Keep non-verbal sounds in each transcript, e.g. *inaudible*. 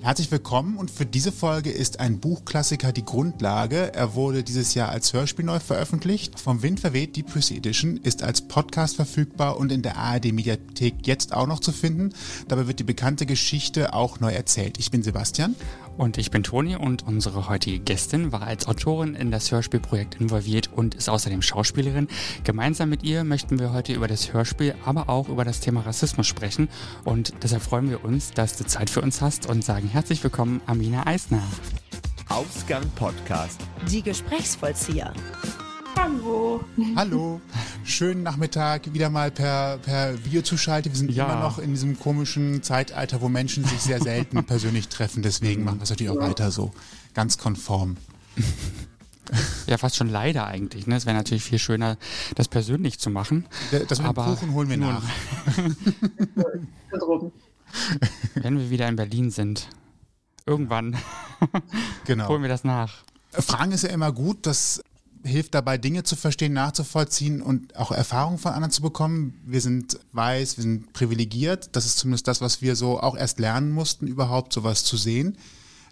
Herzlich willkommen und für diese Folge ist ein Buchklassiker die Grundlage. Er wurde dieses Jahr als Hörspiel neu veröffentlicht. Vom Wind verweht, die Prissy Edition, ist als Podcast verfügbar und in der ARD Mediathek jetzt auch noch zu finden. Dabei wird die bekannte Geschichte auch neu erzählt. Ich bin Sebastian. Und ich bin Toni und unsere heutige Gästin war als Autorin in das Hörspielprojekt involviert und ist außerdem Schauspielerin. Gemeinsam mit ihr möchten wir heute über das Hörspiel, aber auch über das Thema Rassismus sprechen. Und deshalb freuen wir uns, dass du Zeit für uns hast und sagen herzlich willkommen, Amina Eisner. Ausgang Podcast. Die Gesprächsvollzieher. Hallo. Hallo. Schönen Nachmittag wieder mal per, per Video zuschalten. Wir sind ja. immer noch in diesem komischen Zeitalter, wo Menschen sich sehr selten *laughs* persönlich treffen. Deswegen machen wir es natürlich auch weiter so. Ganz konform. Ja, fast schon leider eigentlich. Ne? Es wäre natürlich viel schöner, das persönlich zu machen. Das mit aber dem Kuchen holen wir nach. *laughs* Wenn wir wieder in Berlin sind. Irgendwann genau. *laughs* holen wir das nach. Fragen ist ja immer gut. Das hilft dabei, Dinge zu verstehen, nachzuvollziehen und auch Erfahrungen von anderen zu bekommen. Wir sind weiß, wir sind privilegiert. Das ist zumindest das, was wir so auch erst lernen mussten, überhaupt sowas zu sehen.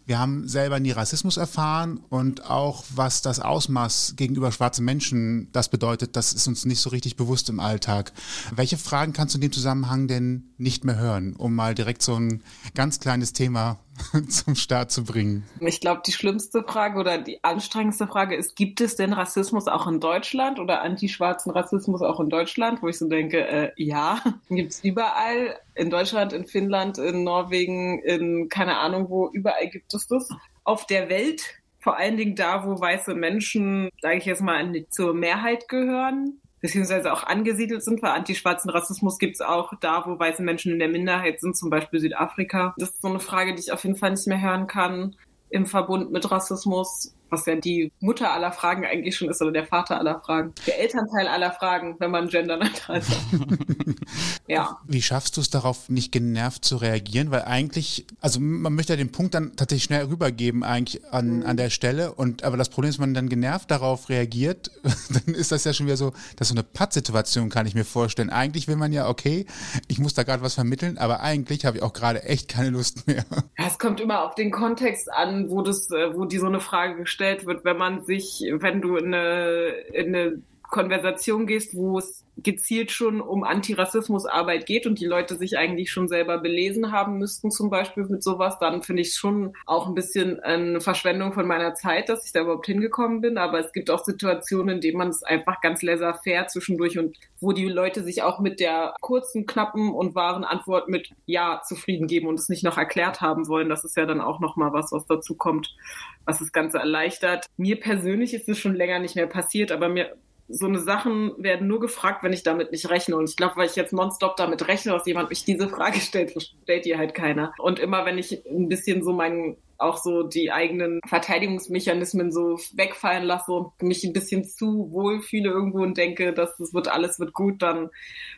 Wir haben selber nie Rassismus erfahren und auch was das Ausmaß gegenüber schwarzen Menschen das bedeutet, das ist uns nicht so richtig bewusst im Alltag. Welche Fragen kannst du in dem Zusammenhang denn nicht mehr hören, um mal direkt so ein ganz kleines Thema *laughs* zum Start zu bringen? Ich glaube, die schlimmste Frage oder die anstrengendste Frage ist, gibt es denn Rassismus auch in Deutschland oder antischwarzen Rassismus auch in Deutschland? Wo ich so denke, äh, ja, *laughs* gibt es überall. In Deutschland, in Finnland, in Norwegen, in keine Ahnung wo, überall gibt es das. Auf der Welt, vor allen Dingen da, wo weiße Menschen, sage ich jetzt mal, zur Mehrheit gehören, beziehungsweise auch angesiedelt sind, weil antischwarzen Rassismus gibt es auch da, wo weiße Menschen in der Minderheit sind, zum Beispiel Südafrika. Das ist so eine Frage, die ich auf jeden Fall nicht mehr hören kann im Verbund mit Rassismus was ja die Mutter aller Fragen eigentlich schon ist oder der Vater aller Fragen. Der Elternteil aller Fragen, wenn man genderneutral sagt. *laughs* ja. Wie schaffst du es darauf, nicht genervt zu reagieren? Weil eigentlich, also man möchte ja den Punkt dann tatsächlich schnell rübergeben eigentlich an, mhm. an der Stelle. Und aber das Problem ist, wenn man dann genervt darauf reagiert, *laughs* dann ist das ja schon wieder so, das ist so eine Pattsituation, kann ich mir vorstellen. Eigentlich will man ja, okay, ich muss da gerade was vermitteln, aber eigentlich habe ich auch gerade echt keine Lust mehr. *laughs* Ja, es kommt immer auf den Kontext an, wo das, äh, wo die so eine Frage gestellt gestellt wird, wenn man sich, wenn du in eine, in eine Konversation gehst, wo es gezielt schon um Antirassismusarbeit geht und die Leute sich eigentlich schon selber belesen haben müssten, zum Beispiel mit sowas, dann finde ich es schon auch ein bisschen eine Verschwendung von meiner Zeit, dass ich da überhaupt hingekommen bin. Aber es gibt auch Situationen, in denen man es einfach ganz laissez-faire zwischendurch und wo die Leute sich auch mit der kurzen, knappen und wahren Antwort mit Ja zufrieden geben und es nicht noch erklärt haben wollen. Das ist ja dann auch nochmal was, was dazu kommt, was das Ganze erleichtert. Mir persönlich ist es schon länger nicht mehr passiert, aber mir so eine Sachen werden nur gefragt, wenn ich damit nicht rechne. Und ich glaube, weil ich jetzt nonstop damit rechne, dass jemand mich diese Frage *laughs* stellt, stellt die halt keiner. Und immer wenn ich ein bisschen so meinen auch so die eigenen Verteidigungsmechanismen so wegfallen lasse und mich ein bisschen zu wohl fühle irgendwo und denke, dass das wird alles wird gut, dann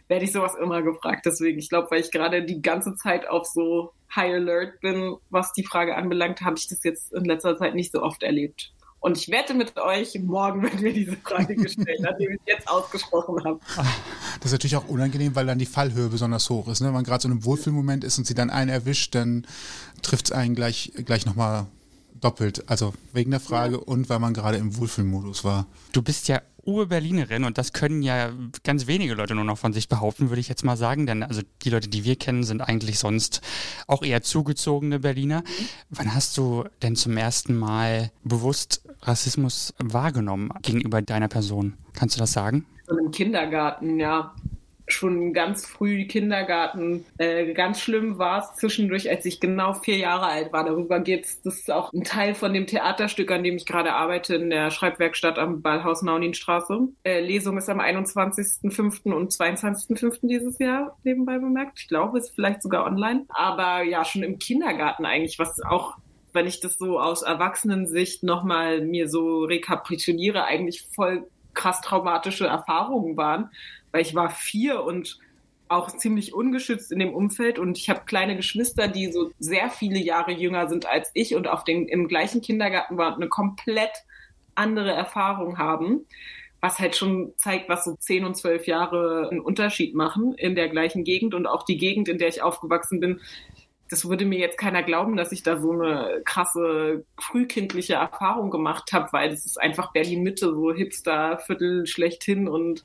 werde ich sowas immer gefragt. Deswegen, ich glaube, weil ich gerade die ganze Zeit auf so High Alert bin, was die Frage anbelangt, habe ich das jetzt in letzter Zeit nicht so oft erlebt. Und ich wette mit euch, morgen wird mir diese Frage gestellt, nachdem ich es jetzt ausgesprochen habe. Das ist natürlich auch unangenehm, weil dann die Fallhöhe besonders hoch ist. Ne? Wenn man gerade so in einem Wohlfühlmoment ist und sie dann einen erwischt, dann trifft es einen gleich, gleich nochmal doppelt. Also wegen der Frage ja. und weil man gerade im Wohlfühlmodus war. Du bist ja Ur-Berlinerin und das können ja ganz wenige Leute nur noch von sich behaupten, würde ich jetzt mal sagen. Denn also die Leute, die wir kennen, sind eigentlich sonst auch eher zugezogene Berliner. Wann hast du denn zum ersten Mal bewusst Rassismus wahrgenommen gegenüber deiner Person? Kannst du das sagen? Im Kindergarten, ja schon ganz früh Kindergarten. Äh, ganz schlimm war es zwischendurch, als ich genau vier Jahre alt war. Darüber geht's. Das ist auch ein Teil von dem Theaterstück, an dem ich gerade arbeite, in der Schreibwerkstatt am Ballhaus Nauninstraße. Äh, Lesung ist am 21.05. und 22.05. dieses Jahr nebenbei bemerkt. Ich glaube, es ist vielleicht sogar online. Aber ja, schon im Kindergarten eigentlich, was auch wenn ich das so aus Erwachsenensicht nochmal mir so rekapituliere, eigentlich voll krass traumatische Erfahrungen waren, weil ich war vier und auch ziemlich ungeschützt in dem Umfeld. Und ich habe kleine Geschwister, die so sehr viele Jahre jünger sind als ich und auf den, im gleichen Kindergarten waren und eine komplett andere Erfahrung haben, was halt schon zeigt, was so zehn und zwölf Jahre einen Unterschied machen in der gleichen Gegend und auch die Gegend, in der ich aufgewachsen bin, das würde mir jetzt keiner glauben, dass ich da so eine krasse frühkindliche Erfahrung gemacht habe, weil das ist einfach Berlin Mitte, so Hipster-Viertel schlechthin und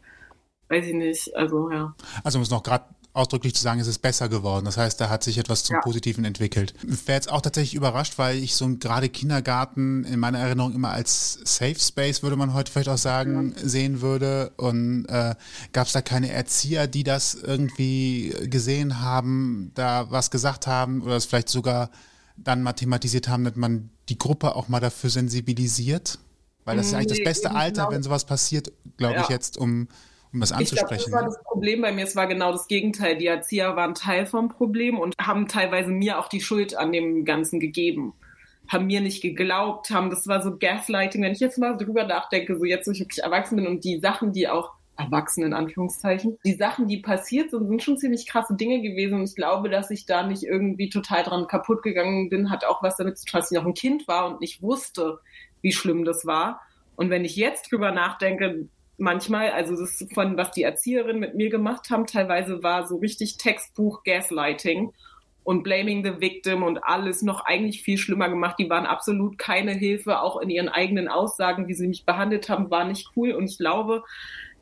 weiß ich nicht, also ja. Also um es noch gerade ausdrücklich zu sagen, es ist besser geworden. Das heißt, da hat sich etwas zum ja. Positiven entwickelt. Ich wäre jetzt auch tatsächlich überrascht, weil ich so gerade Kindergarten in meiner Erinnerung immer als Safe Space, würde man heute vielleicht auch sagen, ja. sehen würde. Und äh, gab es da keine Erzieher, die das irgendwie gesehen haben, da was gesagt haben oder es vielleicht sogar dann mal thematisiert haben, dass man die Gruppe auch mal dafür sensibilisiert? Weil das ist eigentlich das beste Alter, wenn sowas passiert, glaube ja. ich jetzt, um um das anzusprechen. Ich glaub, das war das Problem bei mir. Es war genau das Gegenteil. Die Erzieher waren Teil vom Problem und haben teilweise mir auch die Schuld an dem Ganzen gegeben. Haben mir nicht geglaubt, haben, das war so Gaslighting. Wenn ich jetzt mal drüber nachdenke, so jetzt, wo ich wirklich erwachsen bin und die Sachen, die auch erwachsen in Anführungszeichen. Die Sachen, die passiert sind, sind schon ziemlich krasse Dinge gewesen und ich glaube, dass ich da nicht irgendwie total dran kaputt gegangen bin, hat auch was damit zu tun, dass ich noch ein Kind war und nicht wusste, wie schlimm das war. Und wenn ich jetzt drüber nachdenke, manchmal, also das von was die Erzieherinnen mit mir gemacht haben, teilweise war so richtig Textbuch Gaslighting und Blaming the Victim und alles noch eigentlich viel schlimmer gemacht. Die waren absolut keine Hilfe, auch in ihren eigenen Aussagen, wie sie mich behandelt haben, war nicht cool. Und ich glaube,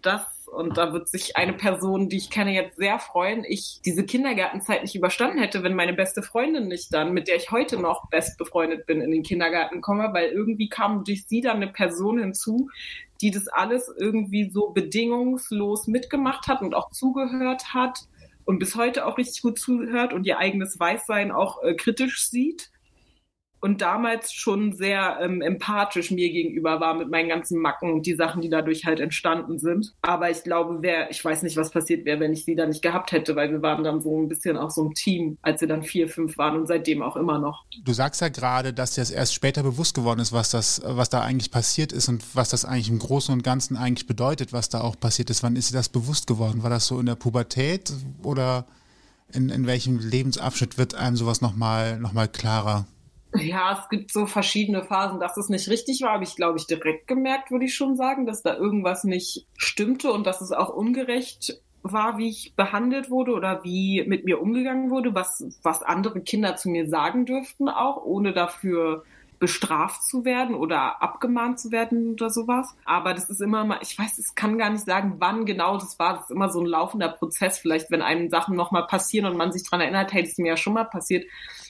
dass, und da wird sich eine Person, die ich kenne, jetzt sehr freuen, ich diese Kindergartenzeit nicht überstanden hätte, wenn meine beste Freundin nicht dann, mit der ich heute noch best befreundet bin, in den Kindergarten komme, weil irgendwie kam durch sie dann eine Person hinzu, die das alles irgendwie so bedingungslos mitgemacht hat und auch zugehört hat und bis heute auch richtig gut zuhört und ihr eigenes Weißsein auch äh, kritisch sieht und damals schon sehr ähm, empathisch mir gegenüber war mit meinen ganzen Macken und die Sachen, die dadurch halt entstanden sind. Aber ich glaube, wer, ich weiß nicht, was passiert wäre, wenn ich sie da nicht gehabt hätte, weil wir waren dann so ein bisschen auch so ein Team, als wir dann vier, fünf waren und seitdem auch immer noch. Du sagst ja gerade, dass dir das erst später bewusst geworden ist, was das, was da eigentlich passiert ist und was das eigentlich im Großen und Ganzen eigentlich bedeutet, was da auch passiert ist. Wann ist dir das bewusst geworden? War das so in der Pubertät oder in, in welchem Lebensabschnitt wird einem sowas nochmal noch mal klarer? Ja, es gibt so verschiedene Phasen, dass es nicht richtig war, habe ich, glaube ich, direkt gemerkt, würde ich schon sagen, dass da irgendwas nicht stimmte und dass es auch ungerecht war, wie ich behandelt wurde oder wie mit mir umgegangen wurde, was, was andere Kinder zu mir sagen dürften auch, ohne dafür bestraft zu werden oder abgemahnt zu werden oder sowas. Aber das ist immer mal, ich weiß, ich kann gar nicht sagen, wann genau das war. Das ist immer so ein laufender Prozess. Vielleicht, wenn einem Sachen nochmal passieren und man sich dran erinnert, hey, das ist mir ja schon mal passiert.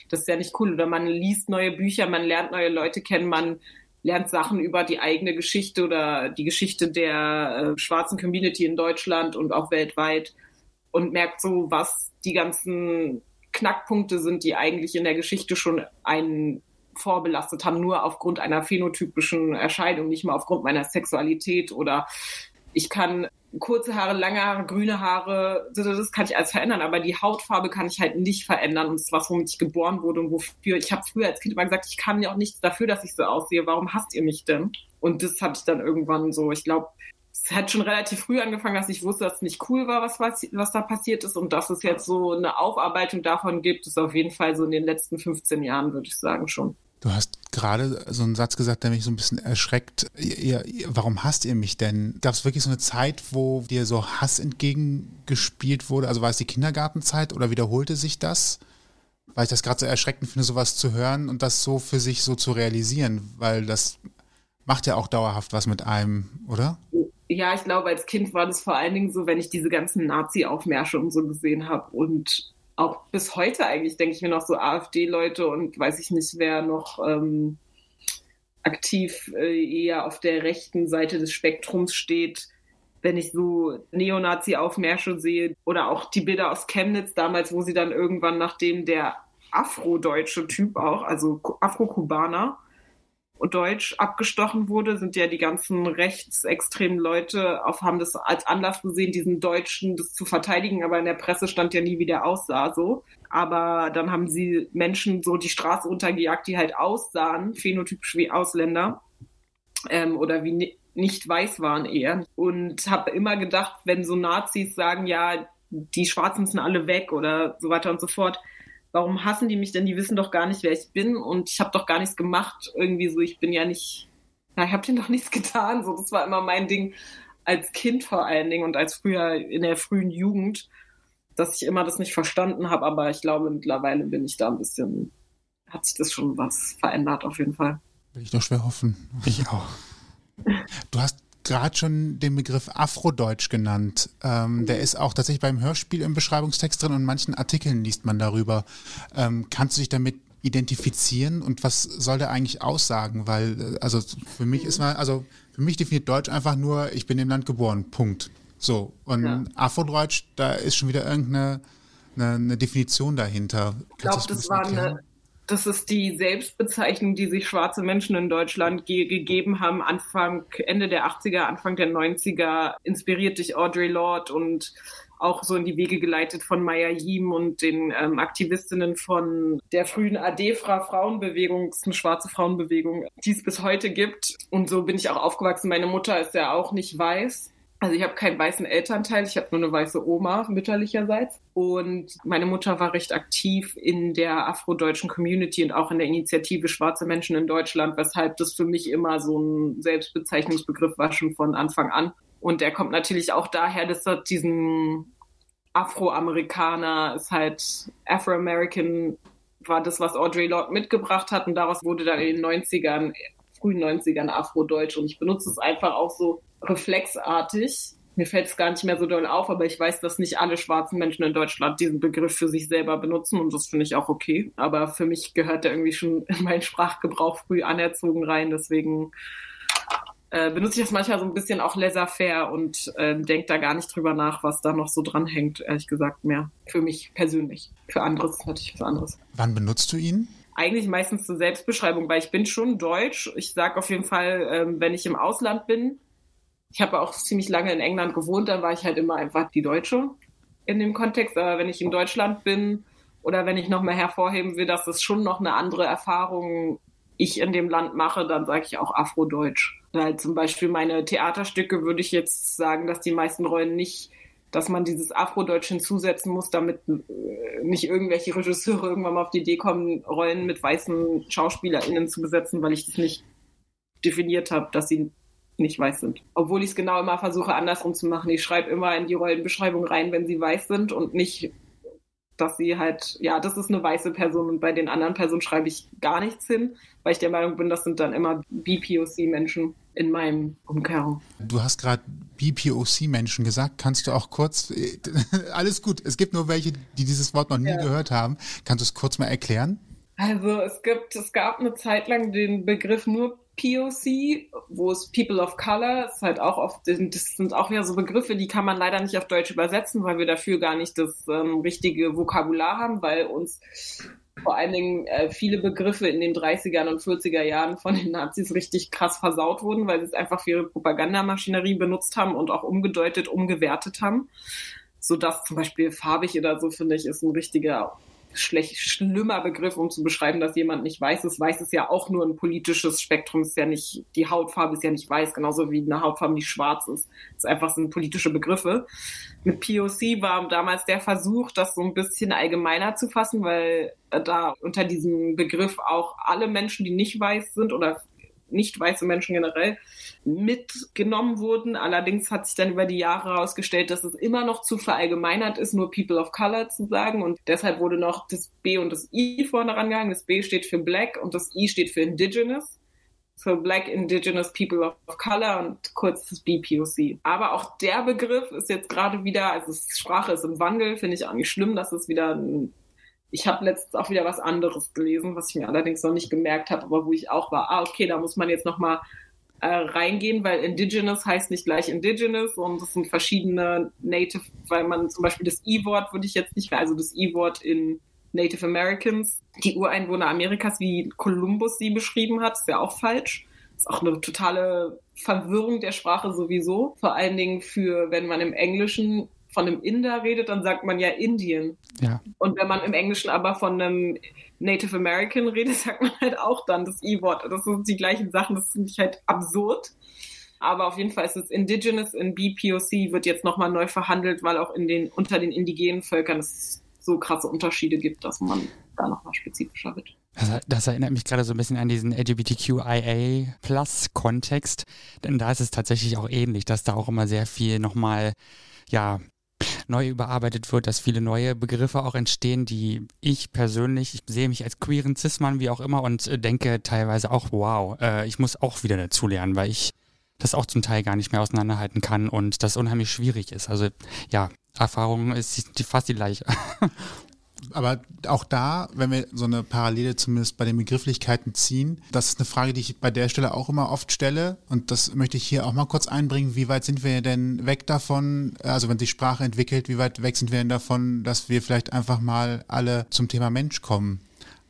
Das ist ja nicht cool. Oder man liest neue Bücher, man lernt neue Leute kennen, man lernt Sachen über die eigene Geschichte oder die Geschichte der äh, schwarzen Community in Deutschland und auch weltweit und merkt so, was die ganzen Knackpunkte sind, die eigentlich in der Geschichte schon einen vorbelastet haben, nur aufgrund einer phänotypischen Erscheinung, nicht mal aufgrund meiner Sexualität oder ich kann kurze Haare, lange Haare, grüne Haare, das kann ich alles verändern, aber die Hautfarbe kann ich halt nicht verändern und was, womit ich geboren wurde und wofür, ich habe früher als Kind immer gesagt, ich kann ja auch nichts dafür, dass ich so aussehe, warum hasst ihr mich denn? Und das habe ich dann irgendwann so, ich glaube, es hat schon relativ früh angefangen, dass ich wusste, dass es nicht cool war, was, was, was da passiert ist und dass es jetzt so eine Aufarbeitung davon gibt, ist auf jeden Fall so in den letzten 15 Jahren, würde ich sagen, schon. Du hast gerade so einen Satz gesagt, der mich so ein bisschen erschreckt. Ihr, ihr, warum hasst ihr mich denn? Gab es wirklich so eine Zeit, wo dir so Hass entgegengespielt wurde? Also war es die Kindergartenzeit oder wiederholte sich das? Weil ich das gerade so erschreckend finde, sowas zu hören und das so für sich so zu realisieren, weil das macht ja auch dauerhaft was mit einem, oder? Ja, ich glaube, als Kind war das vor allen Dingen so, wenn ich diese ganzen Nazi-Aufmärsche und so gesehen habe und auch bis heute eigentlich denke ich mir noch so AfD-Leute und weiß ich nicht, wer noch ähm, aktiv äh, eher auf der rechten Seite des Spektrums steht, wenn ich so Neonazi-Aufmärsche sehe oder auch die Bilder aus Chemnitz damals, wo sie dann irgendwann, nachdem der afrodeutsche Typ auch, also Afro-Kubaner, Deutsch abgestochen wurde, sind ja die ganzen rechtsextremen Leute auf, haben das als Anlass gesehen, diesen Deutschen das zu verteidigen, aber in der Presse stand ja nie, wie der aussah, so. Aber dann haben sie Menschen so die Straße runtergejagt, die halt aussahen, phänotypisch wie Ausländer, ähm, oder wie nicht weiß waren eher. Und habe immer gedacht, wenn so Nazis sagen, ja, die Schwarzen sind alle weg oder so weiter und so fort, warum hassen die mich denn? Die wissen doch gar nicht, wer ich bin und ich habe doch gar nichts gemacht. Irgendwie so, ich bin ja nicht, na, ich habe denen doch nichts *laughs* getan. So, das war immer mein Ding als Kind vor allen Dingen und als früher in der frühen Jugend, dass ich immer das nicht verstanden habe, aber ich glaube, mittlerweile bin ich da ein bisschen, hat sich das schon was verändert auf jeden Fall. Will ich doch schwer hoffen. Ich auch. *laughs* Du hast gerade schon den Begriff Afrodeutsch genannt. Ähm, der ist auch tatsächlich beim Hörspiel im Beschreibungstext drin und in manchen Artikeln liest man darüber. Ähm, kannst du dich damit identifizieren und was soll der eigentlich aussagen? Weil, äh, also für mich ist man, also für mich definiert Deutsch einfach nur, ich bin im Land geboren, Punkt. So. Und Ja. Afrodeutsch, da ist schon wieder irgendeine eine, eine Definition dahinter. Ich glaube, das war eine, das ist die Selbstbezeichnung, die sich schwarze Menschen in Deutschland ge gegeben haben, Anfang, Ende der 80er, Anfang der 90er, inspiriert durch Audre Lorde und auch so in die Wege geleitet von Maya Yim und den ähm, Aktivistinnen von der frühen AD-Frauenbewegung, eine schwarze Frauenbewegung, die es bis heute gibt. Und so bin ich auch aufgewachsen. Meine Mutter ist ja auch nicht weiß. Also ich habe keinen weißen Elternteil, ich habe nur eine weiße Oma mütterlicherseits. Und meine Mutter war recht aktiv in der afrodeutschen Community und auch in der Initiative Schwarze Menschen in Deutschland, weshalb das für mich immer so ein Selbstbezeichnungsbegriff war schon von Anfang an. Und der kommt natürlich auch daher, dass dort diesen Afroamerikaner ist halt Afro-American war das, was Audre Lorde mitgebracht hat und daraus wurde dann in den 90ern, frühen 90ern Afrodeutsch und ich benutze es einfach auch so reflexartig. Mir fällt es gar nicht mehr so doll auf, aber ich weiß, dass nicht alle schwarzen Menschen in Deutschland diesen Begriff für sich selber benutzen und das finde ich auch okay. Aber für mich gehört der irgendwie schon in meinen Sprachgebrauch früh anerzogen rein, deswegen äh, benutze ich das manchmal so ein bisschen auch laissez-faire und äh, denke da gar nicht drüber nach, was da noch so dranhängt, ehrlich gesagt mehr. Für mich persönlich. Für andere ist natürlich was anderes. Wann benutzt du ihn? Eigentlich meistens zur Selbstbeschreibung, weil ich bin schon deutsch. Ich sage auf jeden Fall, ähm, wenn ich im Ausland bin, ich habe auch ziemlich lange in England gewohnt, dann war ich halt immer einfach die Deutsche in dem Kontext. Aber wenn ich in Deutschland bin oder wenn ich nochmal hervorheben will, dass es schon noch eine andere Erfahrung ich in dem Land mache, dann sage ich auch Afrodeutsch. Weil zum Beispiel meine Theaterstücke würde ich jetzt sagen, dass die meisten Rollen nicht, dass man dieses Afrodeutsch hinzusetzen muss, damit äh, nicht irgendwelche Regisseure irgendwann mal auf die Idee kommen, Rollen mit weißen SchauspielerInnen zu besetzen, weil ich das nicht definiert habe, dass sie nicht weiß sind. Obwohl ich es genau immer versuche, andersrum zu machen. Ich schreibe immer in die Rollenbeschreibung rein, wenn sie weiß sind und nicht, dass sie halt, ja, das ist eine weiße Person und bei den anderen Personen schreibe ich gar nichts hin, weil ich der Meinung bin, das sind dann immer BPOC-Menschen in meinem Umkehrung. Du hast gerade BPOC-Menschen gesagt. Kannst du auch kurz, *laughs* alles gut, es gibt nur welche, die dieses Wort noch nie Ja. gehört haben. Kannst du es kurz mal erklären? Also es gibt, es gab eine Zeit lang den Begriff nur POC, wo es People of Color ist halt auch oft, das sind auch wieder so Begriffe, die kann man leider nicht auf Deutsch übersetzen, weil wir dafür gar nicht das ähm, richtige Vokabular haben, weil uns vor allen Dingen äh, viele Begriffe in den 30er und 40er Jahren von den Nazis richtig krass versaut wurden, weil sie es einfach für ihre Propagandamaschinerie benutzt haben und auch umgedeutet, umgewertet haben. So dass zum Beispiel farbig oder so, finde ich, ist ein richtiger schlecht, schlimmer Begriff, um zu beschreiben, dass jemand nicht weiß ist. Weiß ist ja auch nur ein politisches Spektrum, ist ja nicht, die Hautfarbe ist ja nicht weiß, genauso wie eine Hautfarbe nicht schwarz ist. Das ist einfach sind politische Begriffe. Mit POC war damals der Versuch, das so ein bisschen allgemeiner zu fassen, weil da unter diesem Begriff auch alle Menschen, die nicht weiß sind oder nicht weiße Menschen generell mitgenommen wurden. Allerdings hat sich dann über die Jahre herausgestellt, dass es immer noch zu verallgemeinert ist, nur People of Color zu sagen. Und deshalb wurde noch das B und das I vorne rangehangen. Das B steht für Black und das I steht für Indigenous. Für Black Indigenous People of Color und kurz das BPOC. Aber auch der Begriff ist jetzt gerade wieder, also Sprache ist im Wandel, finde ich auch nicht schlimm, dass es wieder ein ich habe letztens auch wieder was anderes gelesen, was ich mir allerdings noch nicht gemerkt habe, aber wo ich auch war, ah, okay, da muss man jetzt nochmal äh, reingehen, weil Indigenous heißt nicht gleich Indigenous und es sind verschiedene Native, weil man zum Beispiel das I-Wort würde ich jetzt nicht mehr, also das I-Wort in Native Americans, die Ureinwohner Amerikas, wie Columbus sie beschrieben hat, ist ja auch falsch. Ist auch eine totale Verwirrung der Sprache sowieso. Vor allen Dingen für, wenn man im Englischen von einem Inder redet, dann sagt man ja Indian. Ja. Und wenn man im Englischen aber von einem Native American redet, *laughs* sagt man halt auch dann das I-Wort. Das sind die gleichen Sachen, das finde ich halt absurd. Aber auf jeden Fall ist es Indigenous in BPOC wird jetzt nochmal neu verhandelt, weil auch in den, unter den indigenen Völkern es so krasse Unterschiede gibt, dass man da nochmal spezifischer wird. Das, das, erinnert mich gerade so ein bisschen an diesen LGBTQIA-Plus-Kontext, denn da ist es tatsächlich auch ähnlich, dass da auch immer sehr viel nochmal, ja, neu überarbeitet wird, dass viele neue Begriffe auch entstehen, die ich persönlich, ich sehe mich als queeren Cis-Mann, wie auch immer, und äh, denke teilweise auch, wow, äh, ich muss auch wieder dazulernen, weil ich das auch zum Teil gar nicht mehr auseinanderhalten kann und das unheimlich schwierig ist. Also ja, Erfahrung ist fast die gleiche. *laughs* Aber auch da, wenn wir so eine Parallele zumindest bei den Begrifflichkeiten ziehen, das ist eine Frage, die ich bei der Stelle auch immer oft stelle. Und das möchte ich hier auch mal kurz einbringen. Wie weit sind wir denn weg davon, also wenn sich Sprache entwickelt, wie weit weg sind wir denn davon, dass wir vielleicht einfach mal alle zum Thema Mensch kommen?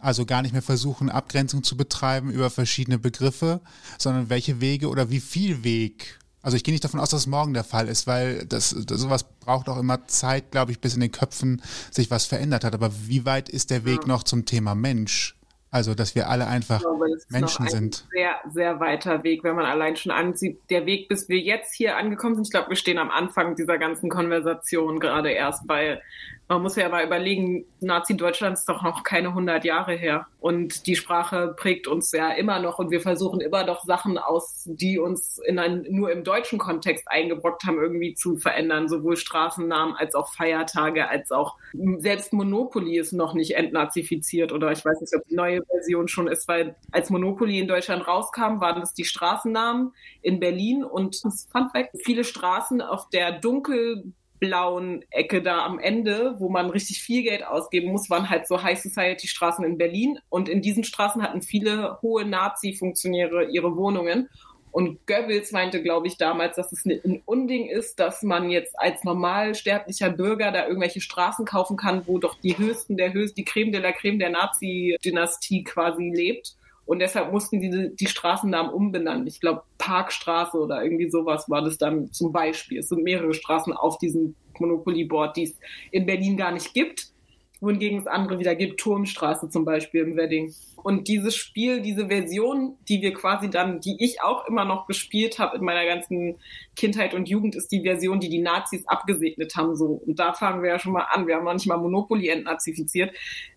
Also gar nicht mehr versuchen, Abgrenzung zu betreiben über verschiedene Begriffe, sondern welche Wege oder wie viel Weg. Also ich gehe nicht davon aus, dass es morgen der Fall ist, weil das, das sowas braucht auch immer Zeit, glaube ich, bis in den Köpfen sich was verändert hat. Aber wie weit ist der Weg ja. noch zum Thema Mensch? Also, dass wir alle einfach glaube, Menschen ein sind. Sehr, sehr weiter Weg, wenn man allein schon ansieht. Der Weg, bis wir jetzt hier angekommen sind, ich glaube, wir stehen am Anfang dieser ganzen Konversation gerade erst, weil man muss ja mal überlegen, Nazi-Deutschland ist doch noch keine 100 Jahre her. Und die Sprache prägt uns ja immer noch und wir versuchen immer noch Sachen aus, die uns in ein, nur im deutschen Kontext eingebrockt haben, irgendwie zu verändern. Sowohl Straßennamen als auch Feiertage, als auch selbst Monopoly ist noch nicht entnazifiziert oder ich weiß nicht, ob die neue Version schon ist, weil als Monopoly in Deutschland rauskam, waren das die Straßennamen in Berlin und das Fun Fact, viele Straßen auf der dunkel blauen Ecke da am Ende, wo man richtig viel Geld ausgeben muss, waren halt so High Society Straßen in Berlin. Und in diesen Straßen hatten viele hohe Nazi-Funktionäre ihre Wohnungen. Und Goebbels meinte, glaube ich, damals, dass es ein Unding ist, dass man jetzt als normalsterblicher Bürger da irgendwelche Straßen kaufen kann, wo doch die höchsten der höchsten, die Creme de la Creme der Nazi-Dynastie quasi lebt. Und deshalb mussten die die Straßennamen umbenennen. Ich glaube, Parkstraße oder irgendwie sowas war das dann zum Beispiel. Es sind mehrere Straßen auf diesem Monopoly-Board, die es in Berlin gar nicht gibt wohingegen es andere wieder gibt, Turmstraße zum Beispiel im Wedding. Und dieses Spiel, diese Version, die wir quasi dann, die ich auch immer noch gespielt habe in meiner ganzen Kindheit und Jugend, ist die Version, die die Nazis abgesegnet haben. So und da fangen wir ja schon mal an. Wir haben noch nicht mal Monopoly entnazifiziert.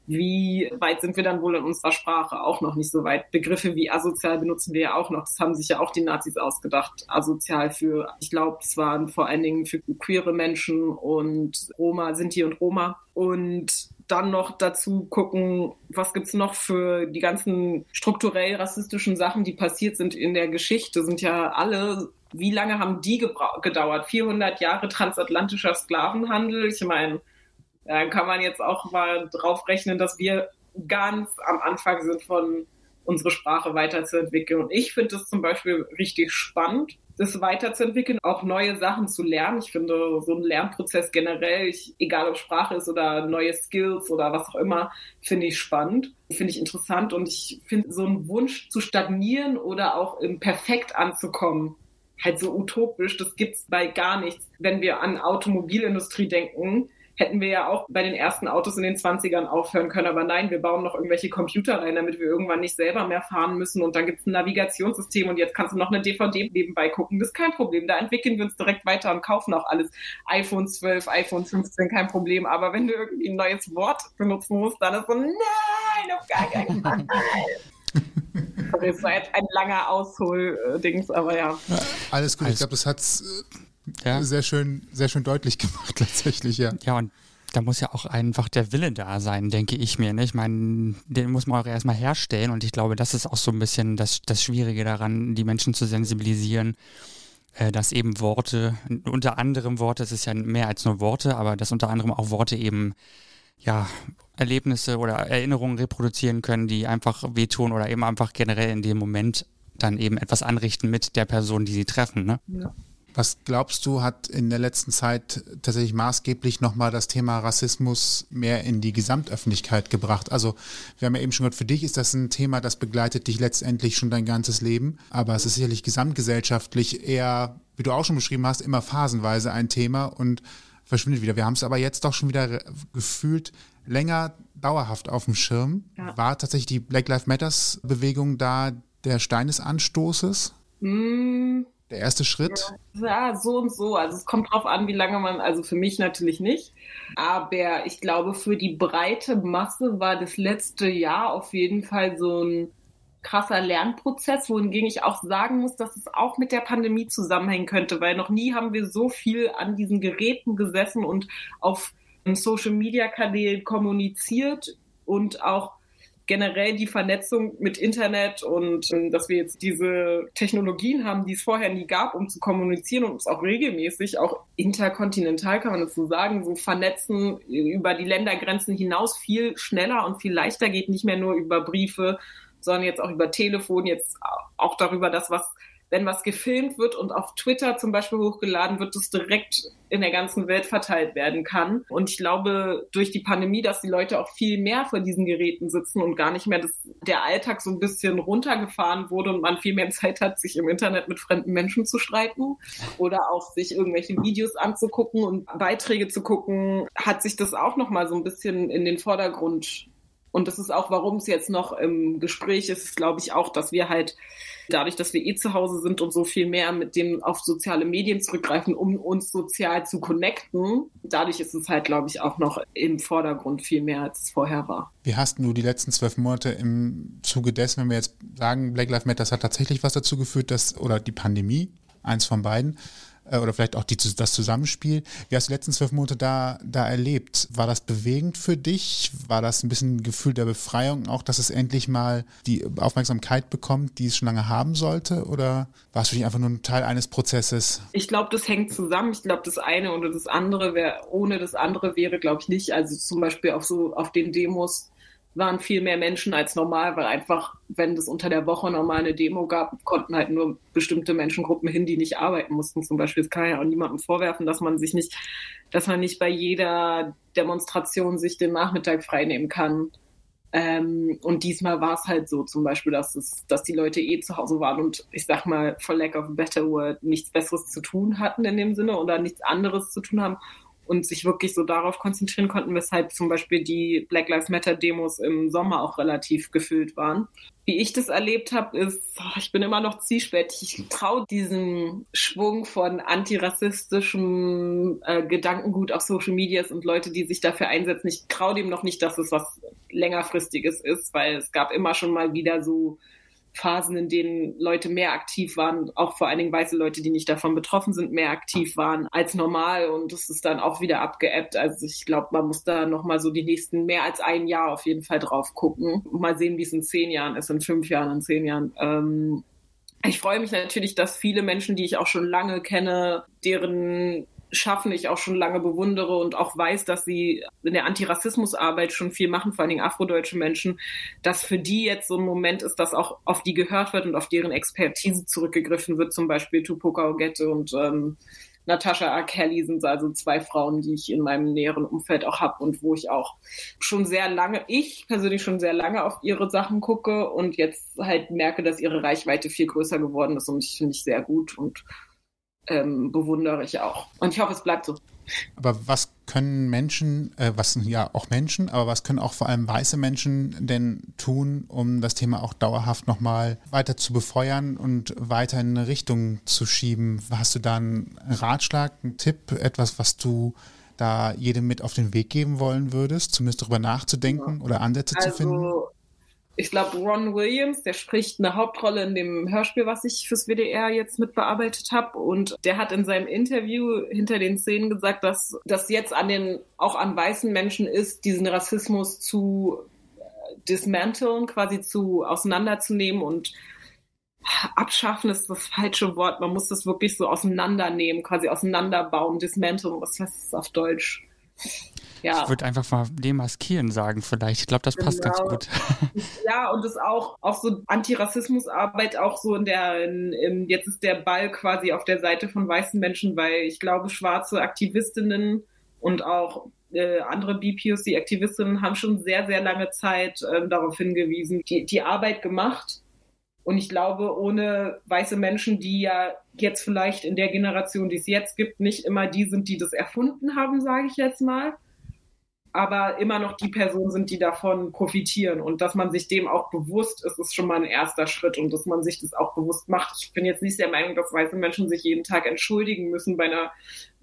Wie weit sind wir dann wohl in unserer Sprache? Auch noch nicht so weit. Begriffe wie asozial benutzen wir ja auch noch. Das haben sich ja auch die Nazis ausgedacht. Asozial für, ich glaube, es waren vor allen Dingen für queere Menschen und Roma, Sinti und Roma. Und dann noch dazu gucken, was gibt's noch für die ganzen strukturell rassistischen Sachen, die passiert sind in der Geschichte, sind ja alle, wie lange haben die gedauert? 400 Jahre transatlantischer Sklavenhandel. Ich meine, da kann man jetzt auch mal drauf rechnen, dass wir ganz am Anfang sind von unsere Sprache weiterzuentwickeln. Und ich finde das zum Beispiel richtig spannend, das weiterzuentwickeln, auch neue Sachen zu lernen. Ich finde so ein Lernprozess generell, ich, egal ob Sprache ist oder neue Skills oder was auch immer, finde ich spannend, finde ich interessant und ich finde so einen Wunsch zu stagnieren oder auch im Perfekt anzukommen, halt so utopisch, das gibt's bei gar nichts. Wenn wir an Automobilindustrie denken, hätten wir ja auch bei den ersten Autos in den 20ern aufhören können. Aber nein, wir bauen noch irgendwelche Computer rein, damit wir irgendwann nicht selber mehr fahren müssen. Und dann gibt es ein Navigationssystem und jetzt kannst du noch eine DVD nebenbei gucken. Das ist kein Problem. Da entwickeln wir uns direkt weiter und kaufen auch alles. iPhone 12, iPhone 15, kein Problem. Aber wenn du irgendwie ein neues Wort benutzen musst, dann ist so, nein, auf gar keinen *laughs* Fall. Das war jetzt ein langer Aushol-Dings, aber ja. Alles gut, ich glaube, das hat ja. sehr schön, sehr schön deutlich *laughs* gemacht letztendlich, ja. Ja, und da muss ja auch einfach der Wille da sein, denke ich mir. Ne? Ich meine, den muss man auch erstmal herstellen und ich glaube, das ist auch so ein bisschen das, das Schwierige daran, die Menschen zu sensibilisieren, äh, dass eben Worte, unter anderem Worte, es ist ja mehr als nur Worte, aber dass unter anderem auch Worte eben ja, Erlebnisse oder Erinnerungen reproduzieren können, die einfach wehtun oder eben einfach generell in dem Moment dann eben etwas anrichten mit der Person, die sie treffen. Ne? Ja. Was glaubst du, hat in der letzten Zeit tatsächlich maßgeblich nochmal das Thema Rassismus mehr in die Gesamtöffentlichkeit gebracht? Also, wir haben ja eben schon gehört, für dich ist das ein Thema, das begleitet dich letztendlich schon dein ganzes Leben. Aber es ist sicherlich gesamtgesellschaftlich eher, wie du auch schon beschrieben hast, immer phasenweise ein Thema und verschwindet wieder. Wir haben es aber jetzt doch schon wieder gefühlt länger dauerhaft auf dem Schirm. Ja. War tatsächlich die Black Lives Matters Bewegung da der Stein des Anstoßes? Mm der erste Schritt? Ja, so und so. Also es kommt drauf an, wie lange man, also für mich natürlich nicht. Aber ich glaube, für die breite Masse war das letzte Jahr auf jeden Fall so ein krasser Lernprozess, wohingegen ich auch sagen muss, dass es auch mit der Pandemie zusammenhängen könnte, weil noch nie haben wir so viel an diesen Geräten gesessen und auf Social-Media-Kanälen kommuniziert und auch generell die Vernetzung mit Internet und ähm, dass wir jetzt diese Technologien haben, die es vorher nie gab, um zu kommunizieren und uns auch regelmäßig, auch interkontinental kann man dazu sagen, so vernetzen über die Ländergrenzen hinaus viel schneller und viel leichter geht, nicht mehr nur über Briefe, sondern jetzt auch über Telefon, jetzt auch darüber, das, was wenn was gefilmt wird und auf Twitter zum Beispiel hochgeladen wird, das direkt in der ganzen Welt verteilt werden kann. Und ich glaube, durch die Pandemie, dass die Leute auch viel mehr vor diesen Geräten sitzen und gar nicht mehr das, der Alltag so ein bisschen runtergefahren wurde und man viel mehr Zeit hat, sich im Internet mit fremden Menschen zu streiten oder auch sich irgendwelche Videos anzugucken und Beiträge zu gucken, hat sich das auch nochmal so ein bisschen in den Vordergrund und das ist auch, warum es jetzt noch im Gespräch ist, glaube ich auch, dass wir halt dadurch, dass wir eh zu Hause sind und so viel mehr mit dem auf soziale Medien zurückgreifen, um uns sozial zu connecten. Dadurch ist es halt, glaube ich, auch noch im Vordergrund viel mehr, als es vorher war. Wie hast du die letzten zwölf Monate im Zuge dessen, wenn wir jetzt sagen, Black Lives Matter, das hat tatsächlich was dazu geführt, dass, oder die Pandemie, eins von beiden, oder vielleicht auch die, das Zusammenspiel. Wie hast du die letzten zwölf Monate da, da erlebt? War das bewegend für dich? War das ein bisschen ein Gefühl der Befreiung, auch dass es endlich mal die Aufmerksamkeit bekommt, die es schon lange haben sollte? Oder warst du nicht einfach nur ein Teil eines Prozesses? Ich glaube, das hängt zusammen. Ich glaube, das eine oder das andere wäre, ohne das andere wäre, glaube ich, nicht. Also zum Beispiel auf so, auf den Demos waren viel mehr Menschen als normal, weil einfach, wenn es unter der Woche normal eine Demo gab, konnten halt nur bestimmte Menschengruppen hin, die nicht arbeiten mussten. Zum Beispiel, es kann ja auch niemandem vorwerfen, dass man sich nicht, dass man nicht bei jeder Demonstration sich den Nachmittag freinehmen kann. Ähm, und diesmal war es halt so, zum Beispiel, dass es, dass die Leute eh zu Hause waren und ich sag mal, for lack of a better word, nichts Besseres zu tun hatten in dem Sinne oder nichts anderes zu tun haben und sich wirklich so darauf konzentrieren konnten, weshalb zum Beispiel die Black Lives Matter Demos im Sommer auch relativ gefüllt waren. Wie ich das erlebt habe, ist, ich bin immer noch zwiespältig. Ich traue diesem Schwung von antirassistischem äh, Gedankengut auf Social Medias und Leute, die sich dafür einsetzen. Ich traue dem noch nicht, dass es was längerfristiges ist, weil es gab immer schon mal wieder so Phasen, in denen Leute mehr aktiv waren, auch vor allen Dingen weiße Leute, die nicht davon betroffen sind, mehr aktiv waren als normal und das ist dann auch wieder abgeebbt. Also ich glaube, man muss da nochmal so die nächsten mehr als ein Jahr auf jeden Fall drauf gucken. Mal sehen, wie es in zehn Jahren ist, in fünf Jahren, in zehn Jahren. Ähm, ich freue mich natürlich, dass viele Menschen, die ich auch schon lange kenne, deren Schaffen ich auch schon lange bewundere und auch weiß, dass sie in der Antirassismusarbeit schon viel machen, vor allen Dingen afrodeutsche Menschen, dass für die jetzt so ein Moment ist, dass auch auf die gehört wird und auf deren Expertise zurückgegriffen wird, zum Beispiel Tupoka Ogette und ähm, Natascha R. Kelly sind also zwei Frauen, die ich in meinem näheren Umfeld auch habe und wo ich auch schon sehr lange, ich persönlich schon sehr lange auf ihre Sachen gucke und jetzt halt merke, dass ihre Reichweite viel größer geworden ist und ich finde ich sehr gut und ähm, bewundere ich auch. Und ich hoffe, es bleibt so. Aber was können Menschen, äh, was ja auch Menschen, aber was können auch vor allem weiße Menschen denn tun, um das Thema auch dauerhaft nochmal weiter zu befeuern und weiter in eine Richtung zu schieben? Hast du da einen Ratschlag, einen Tipp, etwas, was du da jedem mit auf den Weg geben wollen würdest, zumindest darüber nachzudenken ja. oder Ansätze also, zu finden? Ich glaube, Ron Williams, der spricht eine Hauptrolle in dem Hörspiel, was ich fürs WDR jetzt mitbearbeitet habe. Und der hat in seinem Interview hinter den Szenen gesagt, dass das jetzt an den, auch an weißen Menschen ist, diesen Rassismus zu äh, dismanteln, quasi zu auseinanderzunehmen und abschaffen ist das falsche Wort. Man muss das wirklich so auseinandernehmen, quasi auseinanderbauen, dismanteln. Was heißt das auf Deutsch? Ja. Ich würde einfach mal demaskieren sagen, vielleicht. Ich glaube, das passt genau. ganz gut. *laughs* Ja, und das auch, auch so Antirassismusarbeit, auch so in der, in, in, jetzt ist der Ball quasi auf der Seite von weißen Menschen, weil ich glaube, schwarze Aktivistinnen und auch äh, andere BPOC-Aktivistinnen haben schon sehr, sehr lange Zeit äh, darauf hingewiesen, die, die Arbeit gemacht. Und ich glaube, ohne weiße Menschen, die ja jetzt vielleicht in der Generation, die es jetzt gibt, nicht immer die sind, die das erfunden haben, sage ich jetzt mal, aber immer noch die Personen sind, die davon profitieren. Und dass man sich dem auch bewusst ist, ist schon mal ein erster Schritt und dass man sich das auch bewusst macht. Ich bin jetzt nicht der Meinung, dass weiße Menschen sich jeden Tag entschuldigen müssen bei einer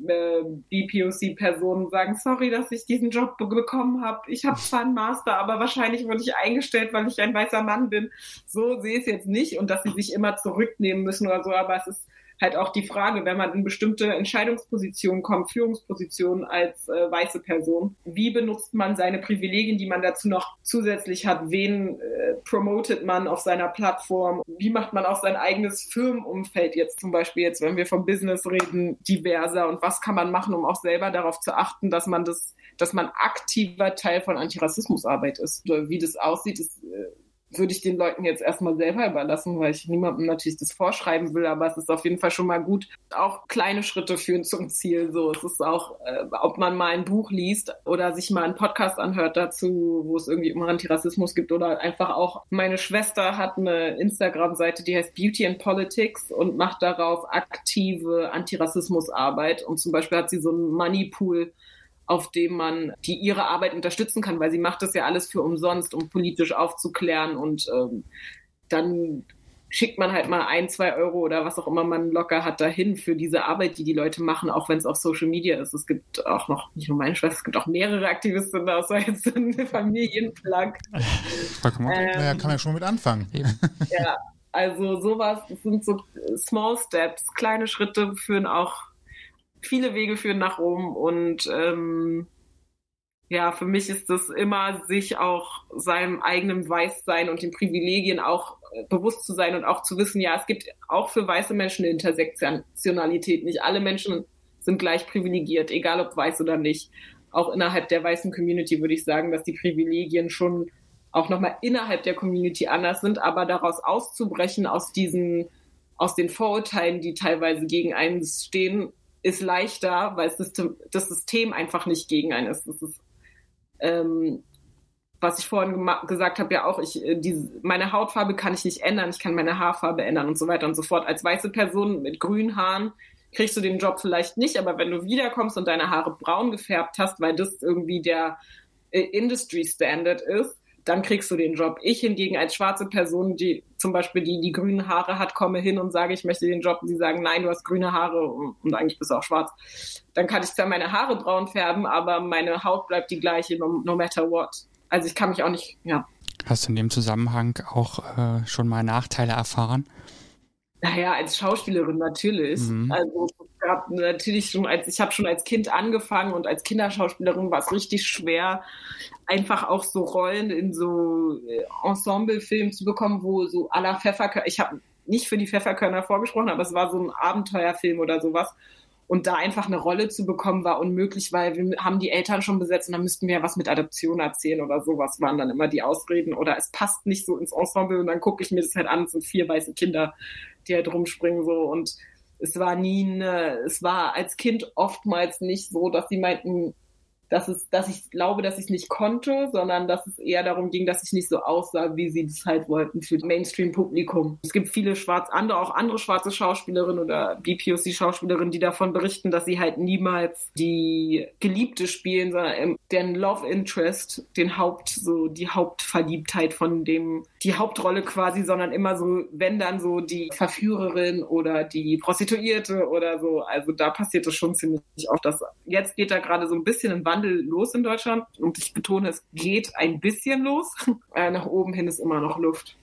äh, BPOC-Person und sagen, sorry, dass ich diesen Job be bekommen habe. Ich habe zwar einen Master, aber wahrscheinlich wurde ich eingestellt, weil ich ein weißer Mann bin. So sehe ich es jetzt nicht und dass sie sich immer zurücknehmen müssen oder so, aber es ist halt auch die Frage, wenn man in bestimmte Entscheidungspositionen kommt, Führungspositionen als äh, weiße Person, wie benutzt man seine Privilegien, die man dazu noch zusätzlich hat? Wen äh, promotet man auf seiner Plattform? Wie macht man auch sein eigenes Firmenumfeld jetzt zum Beispiel jetzt, wenn wir vom Business reden, diverser? Und was kann man machen, um auch selber darauf zu achten, dass man das dass man aktiver Teil von Antirassismusarbeit ist. Wie das aussieht, ist äh, würde ich den Leuten jetzt erstmal selber überlassen, weil ich niemandem natürlich das vorschreiben will, aber es ist auf jeden Fall schon mal gut. Auch kleine Schritte führen zum Ziel. So, es ist auch, äh, ob man mal ein Buch liest oder sich mal einen Podcast anhört dazu, wo es irgendwie um Antirassismus gibt oder einfach auch meine Schwester hat eine Instagram-Seite, die heißt Beauty and Politics und macht darauf aktive Antirassismusarbeit und zum Beispiel hat sie so einen Moneypool auf dem man die ihre Arbeit unterstützen kann, weil sie macht das ja alles für umsonst, um politisch aufzuklären und ähm, dann schickt man halt mal ein, zwei Euro oder was auch immer man locker hat dahin für diese Arbeit, die die Leute machen, auch wenn es auf Social Media ist. Es gibt auch noch, nicht nur meine Schwester, es gibt auch mehrere Aktivisten, das war jetzt *laughs* ein Familienplug. ähm, naja, kann man ja schon mit anfangen. ja, also sowas, das sind so Small Steps, kleine Schritte führen auch viele Wege führen nach Rom und ähm, ja, für mich ist das immer, sich auch seinem eigenen Weißsein und den Privilegien auch äh, bewusst zu sein und auch zu wissen, ja, es gibt auch für weiße Menschen eine Intersektionalität. Nicht alle Menschen sind gleich privilegiert, egal ob weiß oder nicht. Auch innerhalb der weißen Community würde ich sagen, dass die Privilegien schon auch nochmal innerhalb der Community anders sind, aber daraus auszubrechen aus diesen, aus den Vorurteilen, die teilweise gegen einen stehen, ist leichter, weil das System, einfach nicht gegen einen ist. Das ist ähm, was ich vorhin gesagt habe, ja auch, ich, äh, die, meine Hautfarbe kann ich nicht ändern, ich kann meine Haarfarbe ändern und so weiter und so fort. Als weiße Person mit grünen Haaren kriegst du den Job vielleicht nicht, aber wenn du wiederkommst und deine Haare braun gefärbt hast, weil das irgendwie der äh, Industry Standard ist, dann kriegst du den Job. Ich hingegen als schwarze Person, die zum Beispiel die, die grünen Haare hat, komme hin und sage, ich möchte den Job und sie sagen, nein, du hast grüne Haare und, und eigentlich bist du auch schwarz. Dann kann ich zwar meine Haare braun färben, aber meine Haut bleibt die gleiche, no, no matter what. Also ich kann mich auch nicht, ja. Hast du in dem Zusammenhang auch äh, schon mal Nachteile erfahren? Naja, als Schauspielerin natürlich. Mhm. Also gab natürlich schon als ich habe schon als Kind angefangen und als Kinderschauspielerin war es richtig schwer, einfach auch so Rollen in so äh, Ensemblefilmen zu bekommen, wo so aller Pfefferkörner, ich habe nicht für die Pfefferkörner vorgesprochen, aber es war so ein Abenteuerfilm oder sowas. Und da einfach eine Rolle zu bekommen, war unmöglich, weil wir haben die Eltern schon besetzt und dann müssten wir ja was mit Adoption erzählen oder sowas, waren dann immer die Ausreden. Oder es passt nicht so ins Ensemble und dann gucke ich mir das halt an, es sind vier weiße Kinder, die halt rumspringen so. Und es war nie eine, es war als Kind oftmals nicht so, dass sie meinten, dass es, dass ich glaube, dass ich es nicht konnte, sondern dass es eher darum ging, dass ich nicht so aussah, wie sie es halt wollten für Mainstream-Publikum. Es gibt viele schwarz, andere, auch andere schwarze Schauspielerinnen oder BPOC-Schauspielerinnen, die davon berichten, dass sie halt niemals die Geliebte spielen, sondern den Love Interest, den Haupt, so die Hauptverliebtheit von dem, die Hauptrolle quasi, sondern immer so, wenn dann so die Verführerin oder die Prostituierte oder so. Also da passiert es schon ziemlich oft. Dass jetzt geht da gerade so ein bisschen ein Wandel Wandel los in Deutschland und ich betone, es geht ein bisschen los. *laughs* Äh, nach oben hin ist immer noch Luft.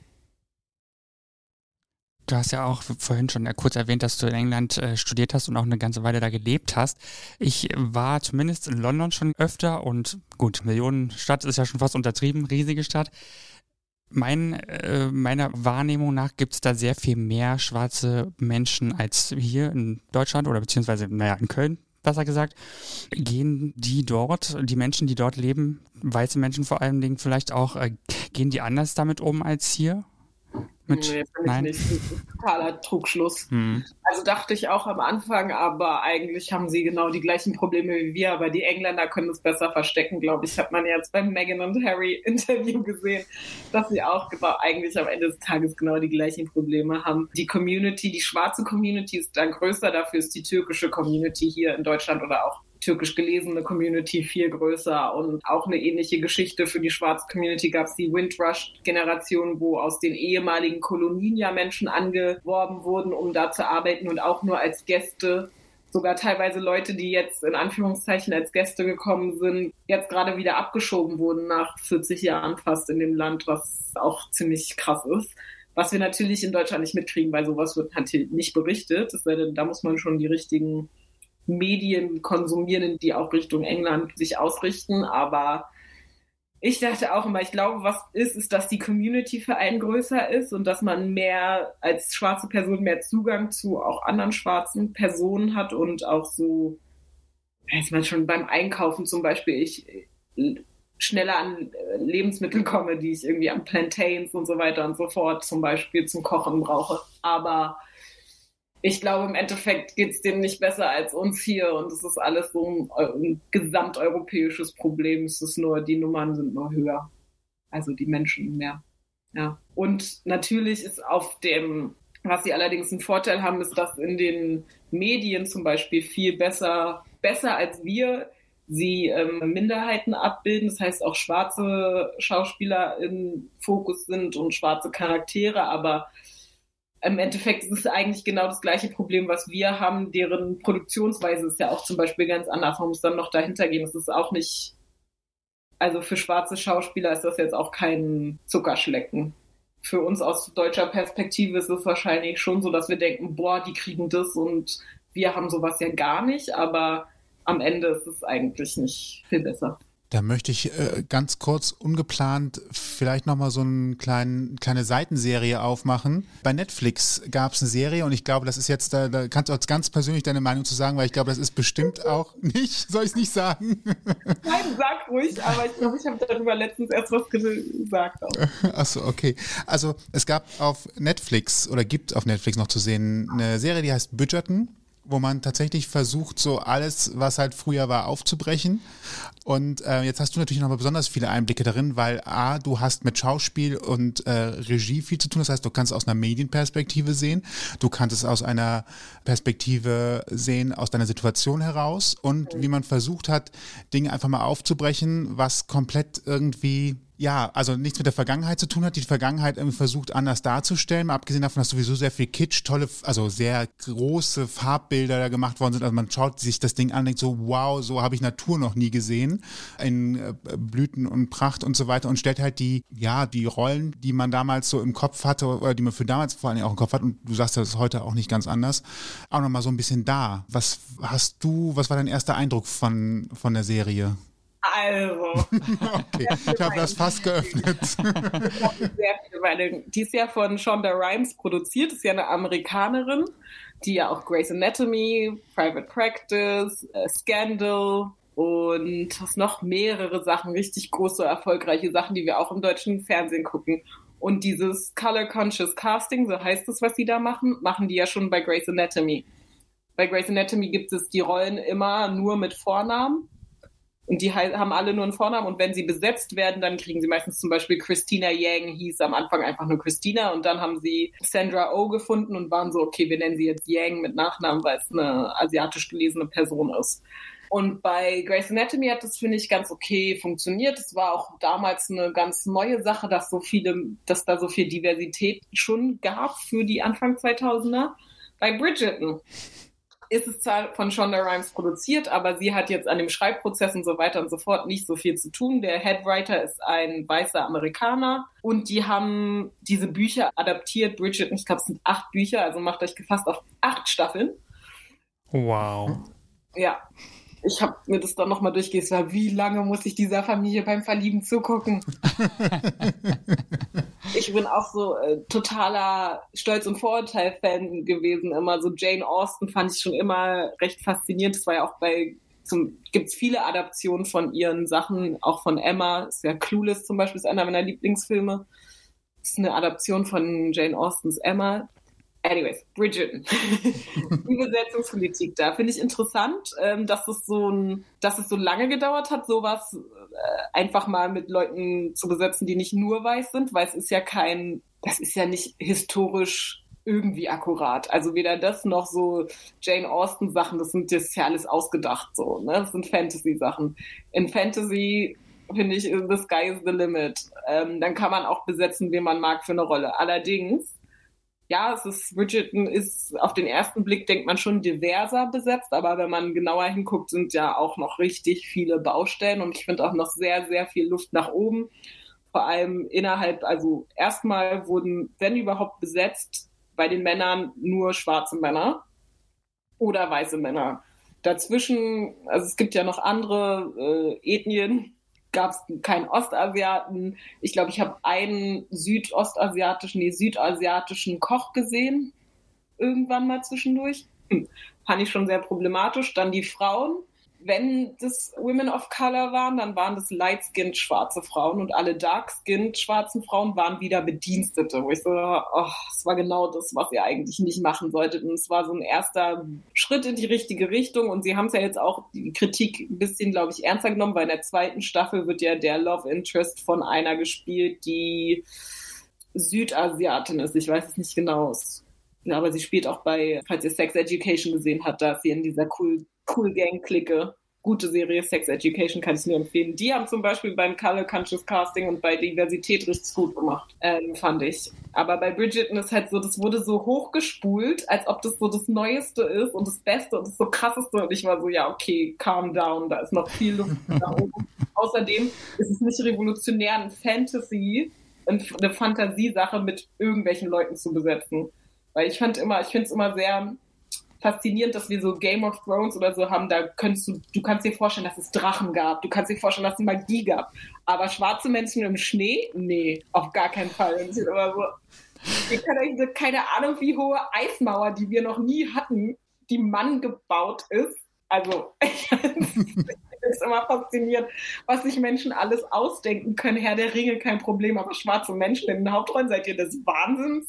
Du hast ja auch vorhin schon kurz erwähnt, dass du in England äh, studiert hast und auch eine ganze Weile da gelebt hast. Ich war zumindest in London schon öfter und gut, Millionenstadt ist ja schon fast untertrieben, riesige Stadt. Mein, äh, meiner Wahrnehmung nach gibt es da sehr viel mehr schwarze Menschen als hier in Deutschland oder beziehungsweise, naja, in Köln besser gesagt, gehen die dort, die Menschen, die dort leben, weiße Menschen vor allen Dingen vielleicht auch, äh, gehen die anders damit um als hier? Mit, nee, nein. Nicht. Das ist totaler Trugschluss. Hm. Also dachte ich auch am Anfang, aber eigentlich haben sie genau die gleichen Probleme wie wir, aber die Engländer können es besser verstecken, glaube ich. Hat man jetzt beim Meghan und Harry *laughs* Interview gesehen, dass sie auch genau, eigentlich am Ende des Tages genau die gleichen Probleme haben. Die Community, die schwarze Community ist dann größer, dafür ist die türkische Community hier in Deutschland oder auch türkisch gelesene Community viel größer und auch eine ähnliche Geschichte für die schwarze Community gab es die Windrush-Generation, wo aus den ehemaligen Kolonien ja Menschen angeworben wurden, um da zu arbeiten und auch nur als Gäste sogar teilweise Leute, die jetzt in Anführungszeichen als Gäste gekommen sind, jetzt gerade wieder abgeschoben wurden nach 40 Jahren fast in dem Land, was auch ziemlich krass ist. Was wir natürlich in Deutschland nicht mitkriegen, weil sowas wird natürlich nicht berichtet. Da muss man schon die richtigen Medien konsumieren, die auch Richtung England sich ausrichten. Aber ich dachte auch immer, ich glaube, was ist, ist, dass die Community für einen größer ist und dass man mehr als schwarze Person mehr Zugang zu auch anderen schwarzen Personen hat und auch so, weiß man schon beim Einkaufen zum Beispiel, ich schneller an Lebensmittel komme, die ich irgendwie an Plantains und so weiter und so fort zum Beispiel zum Kochen brauche. Aber ich glaube, im Endeffekt geht es denen nicht besser als uns hier und es ist alles so ein, ein gesamteuropäisches Problem. Es ist nur, die Nummern sind nur höher. Also die Menschen mehr. Ja. Und natürlich ist auf dem, was sie allerdings einen Vorteil haben, ist, dass in den Medien zum Beispiel viel besser, besser als wir sie ähm, Minderheiten abbilden. Das heißt auch schwarze Schauspieler im Fokus sind und schwarze Charaktere, aber im Endeffekt ist es eigentlich genau das gleiche Problem, was wir haben. Deren Produktionsweise ist ja auch zum Beispiel ganz anders. Man muss dann noch dahinter gehen. Es ist auch nicht, also für schwarze Schauspieler ist das jetzt auch kein Zuckerschlecken. Für uns aus deutscher Perspektive ist es wahrscheinlich schon so, dass wir denken, boah, die kriegen das und wir haben sowas ja gar nicht, aber am Ende ist es eigentlich nicht viel besser. Da möchte ich äh, ganz kurz ungeplant vielleicht nochmal so eine kleine, Seitenserie aufmachen. Bei Netflix gab es eine Serie und ich glaube, das ist jetzt, da, da kannst du auch ganz persönlich deine Meinung zu sagen, weil ich glaube, das ist bestimmt auch *laughs* nicht, soll ich es nicht sagen? *laughs* Nein, sag ruhig, aber ich glaube, ich habe darüber letztens erst was gesagt. *laughs* Achso, okay. Also es gab auf Netflix oder gibt auf Netflix noch zu sehen eine Serie, die heißt Bridgerton wo man tatsächlich versucht, so alles, was halt früher war, aufzubrechen. Und äh, jetzt hast du natürlich nochmal besonders viele Einblicke darin, weil A, du hast mit Schauspiel und äh, Regie viel zu tun. Das heißt, du kannst es aus einer Medienperspektive sehen, du kannst es aus einer Perspektive sehen, aus deiner Situation heraus und wie man versucht hat, Dinge einfach mal aufzubrechen, was komplett irgendwie ja, also nichts mit der Vergangenheit zu tun hat, die Vergangenheit irgendwie versucht anders darzustellen, mal abgesehen davon, dass sowieso sehr viel Kitsch, tolle, also sehr große Farbbilder da gemacht worden sind. Also man schaut sich das Ding an und denkt so, wow, so habe ich Natur noch nie gesehen, in äh, Blüten und Pracht und so weiter und stellt halt die, ja, die Rollen, die man damals so im Kopf hatte oder die man für damals vor allem auch im Kopf hat und du sagst, das ist heute auch nicht ganz anders, auch nochmal so ein bisschen da. Was hast du, was war dein erster Eindruck von, von der Serie? Also. *laughs* okay, ich habe das fast geöffnet. sehr viele Meinungen. Die ist ja von Shonda Rhimes produziert, ist ja eine Amerikanerin, die ja auch Grey's Anatomy, Private Practice, äh, Scandal und was noch mehrere Sachen, richtig große, erfolgreiche Sachen, die wir auch im deutschen Fernsehen gucken. Und dieses Color Conscious Casting, so heißt es, was sie da machen, machen die ja schon bei Grey's Anatomy. Bei Grey's Anatomy gibt es die Rollen immer nur mit Vornamen und die haben alle nur einen Vornamen und wenn sie besetzt werden, dann kriegen sie meistens zum Beispiel Christina Yang, hieß am Anfang einfach nur Christina und dann haben sie Sandra Oh gefunden und waren so, okay, wir nennen sie jetzt Yang mit Nachnamen, weil es eine asiatisch gelesene Person ist. Und bei Grey's Anatomy hat das, finde ich, ganz okay funktioniert. Es war auch damals eine ganz neue Sache, dass so viele, dass da so viel Diversität schon gab für die Anfang 2000er. Bei Bridgerton ist es zwar von Shonda Rhimes produziert, aber sie hat jetzt an dem Schreibprozess und so weiter und so fort nicht so viel zu tun. Der Headwriter ist ein weißer Amerikaner und die haben diese Bücher adaptiert. Bridget, ich glaube, es sind acht Bücher, also macht euch gefasst auf acht Staffeln. Wow. Ja, ich habe mir das dann nochmal durchgelesen, wie lange muss ich dieser Familie beim Verlieben zugucken? *laughs* ich bin auch so äh, totaler Stolz- und Vorurteil-Fan gewesen. Immer so Jane Austen fand ich schon immer recht faszinierend. Das war ja auch bei gibt es viele Adaptionen von ihren Sachen, auch von Emma. Ist ja Clueless zum Beispiel, ist einer meiner Lieblingsfilme. Das ist eine Adaption von Jane Austens Emma. Anyways, Bridgerton. die *laughs* Besetzungspolitik da finde ich interessant, ähm, dass es so ein, dass es so lange gedauert hat, sowas äh, einfach mal mit Leuten zu besetzen, die nicht nur weiß sind, weil es ist ja kein, das ist ja nicht historisch irgendwie akkurat. Also weder das noch so Jane Austen Sachen, das sind das ja alles ausgedacht so, ne? Das sind Fantasy Sachen. In Fantasy finde ich, the sky is the limit. Ähm, dann kann man auch besetzen, wen man mag für eine Rolle. Allerdings, ja, es ist, Bridgerton ist auf den ersten Blick denkt man schon diverser besetzt, aber wenn man genauer hinguckt, sind ja auch noch richtig viele Baustellen und ich finde auch noch sehr, sehr viel Luft nach oben. Vor allem innerhalb, also erstmal wurden, wenn überhaupt besetzt, bei den Männern nur schwarze Männer oder weiße Männer. Dazwischen, also es gibt ja noch andere äh, Ethnien, gab es keinen Ostasiaten. Ich glaube, ich habe einen südostasiatischen, nee, südasiatischen Koch gesehen, irgendwann mal zwischendurch. Hm. Fand ich schon sehr problematisch. Dann die Frauen wenn das Women of Color waren, dann waren das light-skinned schwarze Frauen und alle dark-skinned schwarzen Frauen waren wieder Bedienstete, wo ich so, oh, das war genau das, was ihr eigentlich nicht machen solltet. Und es war so ein erster Schritt in die richtige Richtung und sie haben es ja jetzt auch die Kritik ein bisschen, glaube ich, ernster genommen, weil in der zweiten Staffel wird ja der Love Interest von einer gespielt, die Südasiatin ist. Ich weiß es nicht genau. Ja, aber sie spielt auch bei, falls ihr Sex Education gesehen habt, da ist sie in dieser cool Cool Gang Clique. Gute Serie, Sex Education kann ich nur empfehlen. Die haben zum Beispiel beim Color Conscious Casting und bei Diversität richtig gut gemacht, ähm, fand ich. Aber bei Bridgerton ist halt so, das wurde so hochgespult, als ob das so das Neueste ist und das Beste und das so krasseste. Und ich war so, ja, okay, calm down, da ist noch viel Luft *laughs* nach oben. Außerdem ist es nicht revolutionär, ein Fantasy, eine Fantasiesache mit irgendwelchen Leuten zu besetzen. Weil ich fand immer, ich finde es immer sehr faszinierend, dass wir so Game of Thrones oder so haben. Da kannst du, du kannst dir vorstellen, dass es Drachen gab. Du kannst dir vorstellen, dass es Magie gab. Aber schwarze Menschen im Schnee? Nee, auf gar keinen Fall. Und ich immer so, ich kann euch keine Ahnung, wie hohe Eismauer, die wir noch nie hatten, die Mann gebaut ist. Also, *laughs* ich ist immer faszinierend, was sich Menschen alles ausdenken können. Herr der Ringe, kein Problem, aber schwarze Menschen in den Hauptrollen, seid ihr des Wahnsinns?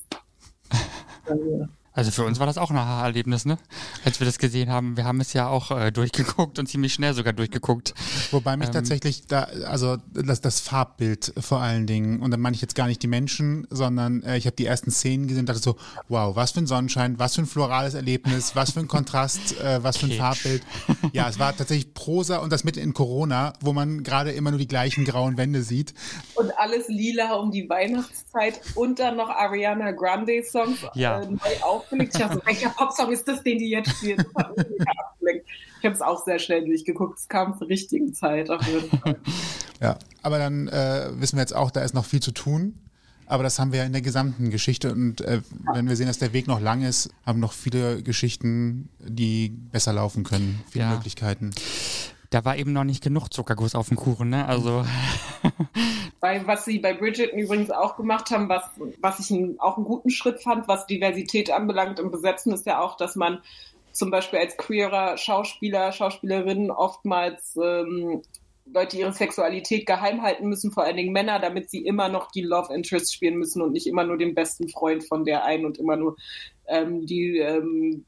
Also *laughs* für uns war das auch ein Aha-Erlebnis, ne? Als wir das gesehen haben. Wir haben es ja auch äh, durchgeguckt und ziemlich schnell sogar durchgeguckt. Wobei mich ähm, tatsächlich da, also das, das Farbbild vor allen Dingen, und dann meine ich jetzt gar nicht die Menschen, sondern äh, ich habe die ersten Szenen gesehen und dachte so, wow, was für ein Sonnenschein, was für ein florales Erlebnis, was für ein Kontrast, äh, was für ein Farbbild. Ja, es war tatsächlich Prosa und das mitten in Corona, wo man gerade immer nur die gleichen grauen Wände sieht. Und alles lila um die Weihnachtszeit und dann noch Ariana Grande Songs ja. äh, neu auf aufgelegt. Ich dachte, welcher Popsong ist das, den die jetzt spielen? Ich habe es auch sehr schnell durchgeguckt. Es kam zur richtigen Zeit auf jeden Fall. *laughs* Ja, aber dann äh, wissen wir jetzt auch, da ist noch viel zu tun. Aber das haben wir ja in der gesamten Geschichte. Und äh, wenn wir sehen, dass der Weg noch lang ist, haben noch viele Geschichten, die besser laufen können. Viele ja. Möglichkeiten. Da war eben noch nicht genug Zuckerguss auf dem Kuchen, ne? Also. *laughs* Weil was sie bei Bridgerton übrigens auch gemacht haben, was, was ich auch einen guten Schritt fand, was Diversität anbelangt im Besetzen, ist ja auch, dass man zum Beispiel als queerer Schauspieler, Schauspielerin oftmals ähm, Leute ihre Sexualität geheim halten müssen, vor allen Dingen Männer, damit sie immer noch die Love Interest spielen müssen und nicht immer nur den besten Freund von der einen und immer nur ähm, die ähm,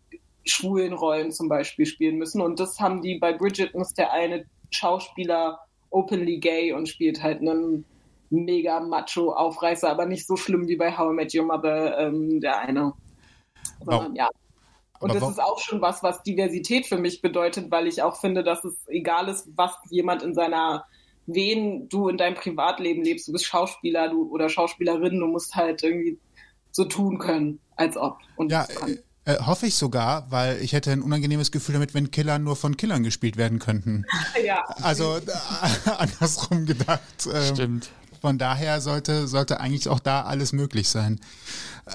schwulen Rollen zum Beispiel spielen müssen. Und das haben die bei Bridgerton, ist der eine Schauspieler openly gay und spielt halt einen mega macho Aufreißer, aber nicht so schlimm wie bei How I Met Your Mother, ähm, der eine. Sondern, ja. Und das ist auch schon was, was Diversität für mich bedeutet, weil ich auch finde, dass es egal ist, was jemand in seiner, wen du in deinem Privatleben lebst, du bist Schauspieler du, oder Schauspielerin, du musst halt irgendwie so tun können, als ob. Und ja, äh, hoffe ich sogar, weil ich hätte ein unangenehmes Gefühl damit, wenn Killer nur von Killern gespielt werden könnten. *laughs* Ja. Also äh, *laughs* andersrum gedacht. Ähm, Stimmt. Von daher sollte, sollte eigentlich auch da alles möglich sein.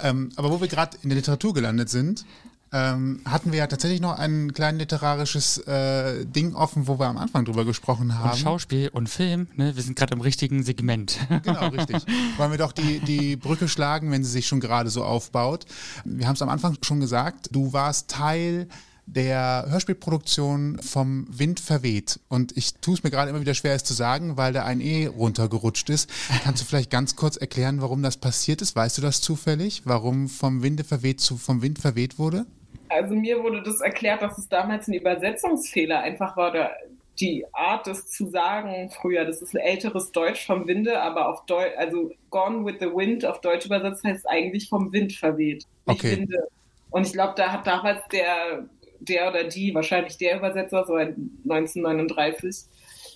Ähm, aber wo wir gerade in der Literatur gelandet sind, ähm, hatten wir ja tatsächlich noch ein kleines literarisches äh, Ding offen, wo wir am Anfang drüber gesprochen haben. Und Schauspiel und Film, ne? wir sind gerade im richtigen Segment. *laughs* Genau, richtig. Wollen wir doch die, die Brücke schlagen, wenn sie sich schon gerade so aufbaut. Wir haben es am Anfang schon gesagt, du warst Teil der Hörspielproduktion vom Wind verweht. Und ich tue es mir gerade immer wieder schwer, es zu sagen, weil da ein E runtergerutscht ist. Kannst du vielleicht ganz kurz erklären, warum das passiert ist? Weißt du das zufällig? Warum vom Winde verweht zu vom Wind verweht wurde? Also mir wurde das erklärt, dass es damals ein Übersetzungsfehler einfach war. Oder die Art, das zu sagen früher, das ist ein älteres Deutsch vom Winde, aber auf Deutsch, also Gone with the Wind auf Deutsch übersetzt heißt eigentlich vom Wind verweht. Okay. Winde. Und ich glaube, da hat damals der, der oder die, wahrscheinlich der Übersetzer, so 1939,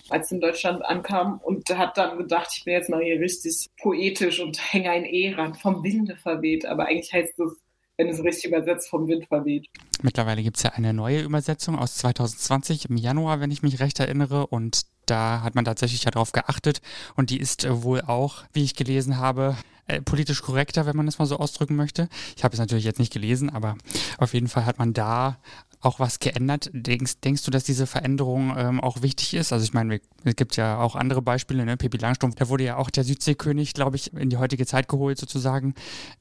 als es in Deutschland ankam und hat dann gedacht, ich bin jetzt mal hier richtig poetisch und hänge ein E ran, vom Winde verweht. Aber eigentlich heißt es, wenn es richtig übersetzt, vom Wind verweht. Mittlerweile gibt es ja eine neue Übersetzung aus 2020 im Januar, wenn ich mich recht erinnere. Und da hat man tatsächlich ja drauf geachtet. Und die ist wohl auch, wie ich gelesen habe, äh, politisch korrekter, wenn man das mal so ausdrücken möchte. Ich habe es natürlich jetzt nicht gelesen, aber auf jeden Fall hat man da auch was geändert. Denkst, denkst du, dass diese Veränderung ähm, auch wichtig ist? Also ich meine, es gibt ja auch andere Beispiele, ne? Pippi Langstrumpf, da wurde ja auch der Südseekönig, glaube ich, in die heutige Zeit geholt sozusagen.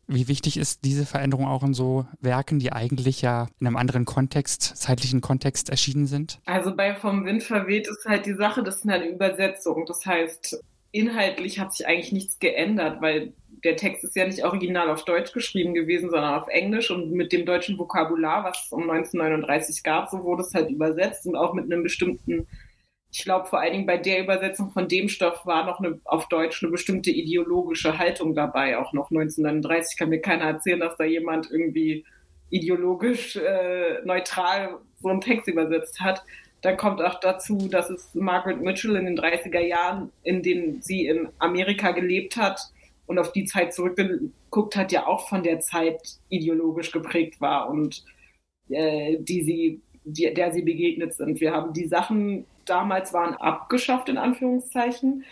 Wie wichtig ist diese Veränderung auch in so Werken, die eigentlich ja in einem anderen Kontext, zeitlichen Kontext erschienen sind? Also bei Vom Wind verweht ist halt die Sache, das ist eine Übersetzung. Das heißt, inhaltlich hat sich eigentlich nichts geändert, weil der Text ist ja nicht original auf Deutsch geschrieben gewesen, sondern auf Englisch. Und mit dem deutschen Vokabular, was es um 1939 gab, so wurde es halt übersetzt. Und auch mit einem bestimmten, ich glaube vor allen Dingen bei der Übersetzung von dem Stoff war noch eine, auf Deutsch eine bestimmte ideologische Haltung dabei, auch noch 1939 kann mir keiner erzählen, dass da jemand irgendwie ideologisch äh, neutral so einen Text übersetzt hat. Dann kommt auch dazu, dass es Margaret Mitchell in den 30er Jahren, in denen sie in Amerika gelebt hat, und auf die Zeit zurückgeguckt hat, ja auch von der Zeit ideologisch geprägt war und äh, die sie, die, der sie begegnet sind. Wir haben die Sachen damals waren abgeschafft in Anführungszeichen.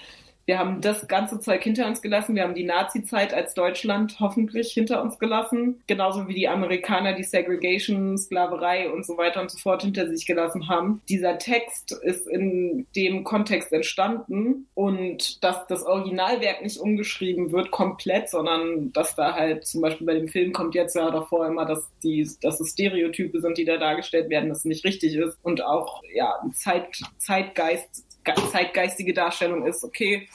Wir haben das ganze Zeug hinter uns gelassen. Wir haben die Nazi-Zeit als Deutschland hoffentlich hinter uns gelassen. Genauso wie die Amerikaner die Segregation, Sklaverei und so weiter und so fort hinter sich gelassen haben. Dieser Text ist in dem Kontext entstanden und dass das Originalwerk nicht umgeschrieben wird komplett, sondern dass da halt zum Beispiel bei dem Film kommt jetzt ja davor immer, dass die, dass es Stereotype sind, die da dargestellt werden, das nicht richtig ist und auch, ja, Zeit, Zeitgeist zeitgeistige Darstellung ist, okay.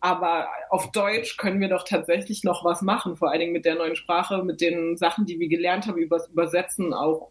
Aber auf Deutsch können wir doch tatsächlich noch was machen, vor allen Dingen mit der neuen Sprache, mit den Sachen, die wir gelernt haben, über Übersetzen auch.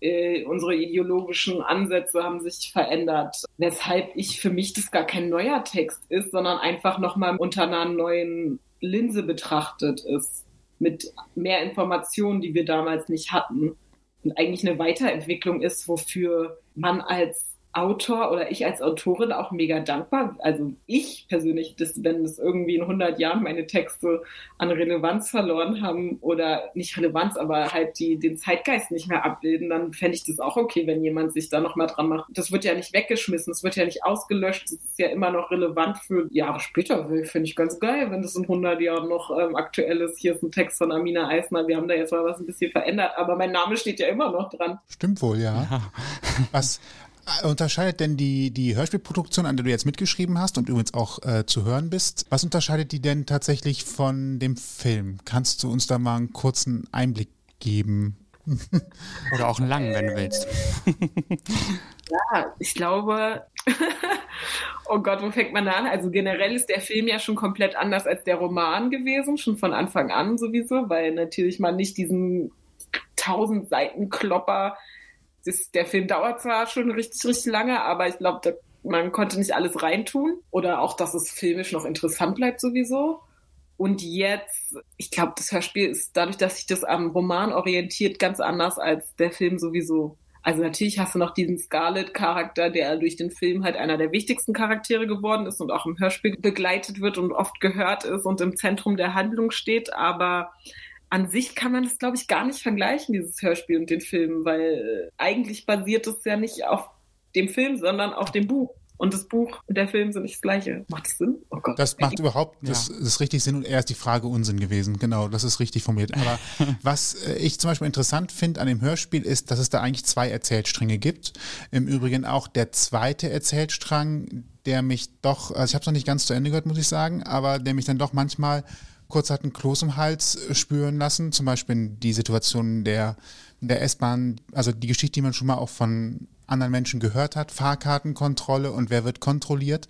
Äh, unsere ideologischen Ansätze haben sich verändert, weshalb ich für mich das gar kein neuer Text ist, sondern einfach nochmal unter einer neuen Linse betrachtet ist, mit mehr Informationen, die wir damals nicht hatten. Und eigentlich eine Weiterentwicklung ist, wofür man als Autor oder ich als Autorin auch mega dankbar. Also ich persönlich, dass, wenn es irgendwie in 100 Jahren meine Texte an Relevanz verloren haben oder nicht Relevanz, aber halt die den Zeitgeist nicht mehr abbilden, dann fände ich das auch okay, wenn jemand sich da nochmal dran macht. Das wird ja nicht weggeschmissen, es wird ja nicht ausgelöscht, es ist ja immer noch relevant für Jahre später. Finde ich ganz geil, wenn das in 100 Jahren noch ähm, aktuell ist. Hier ist ein Text von Amina Eisner, wir haben da jetzt mal was ein bisschen verändert, aber mein Name steht ja immer noch dran. Stimmt wohl, ja. ja. Was, unterscheidet denn die, die Hörspielproduktion, an der du jetzt mitgeschrieben hast und übrigens auch äh, zu hören bist, was unterscheidet die denn tatsächlich von dem Film? Kannst du uns da mal einen kurzen Einblick geben? *laughs* Oder auch einen langen, wenn du willst. *laughs* ja, ich glaube, *laughs* oh Gott, wo fängt man da an? Also generell ist der Film ja schon komplett anders als der Roman gewesen, schon von Anfang an sowieso, weil natürlich man nicht diesen tausend Seiten Klopper das, der Film dauert zwar schon richtig, richtig lange, aber ich glaube, man konnte nicht alles reintun. Oder auch, dass es filmisch noch interessant bleibt sowieso. Und jetzt, ich glaube, das Hörspiel ist dadurch, dass sich das am Roman orientiert, ganz anders als der Film sowieso. Also natürlich hast du noch diesen Scarlet-Charakter, der durch den Film halt einer der wichtigsten Charaktere geworden ist und auch im Hörspiel begleitet wird und oft gehört ist und im Zentrum der Handlung steht. Aber an sich kann man das, glaube ich, gar nicht vergleichen, dieses Hörspiel und den Film, weil äh, eigentlich basiert es ja nicht auf dem Film, sondern auf dem Buch. Und das Buch und der Film sind nicht das gleiche. Macht das Sinn? Oh Gott. Das macht überhaupt, das, ja. das ist richtig Sinn und eher ist die Frage Unsinn gewesen. Genau, das ist richtig formuliert. Aber *laughs* was äh, ich zum Beispiel interessant finde an dem Hörspiel ist, dass es da eigentlich zwei Erzählstränge gibt. Im Übrigen auch der zweite Erzählstrang, der mich doch, also ich habe es noch nicht ganz zu Ende gehört, muss ich sagen, aber der mich dann doch manchmal kurz hat einen Kloß im Hals äh, spüren lassen. Zum Beispiel die Situation der, der S-Bahn, also die Geschichte, die man schon mal auch von anderen Menschen gehört hat, Fahrkartenkontrolle und wer wird kontrolliert.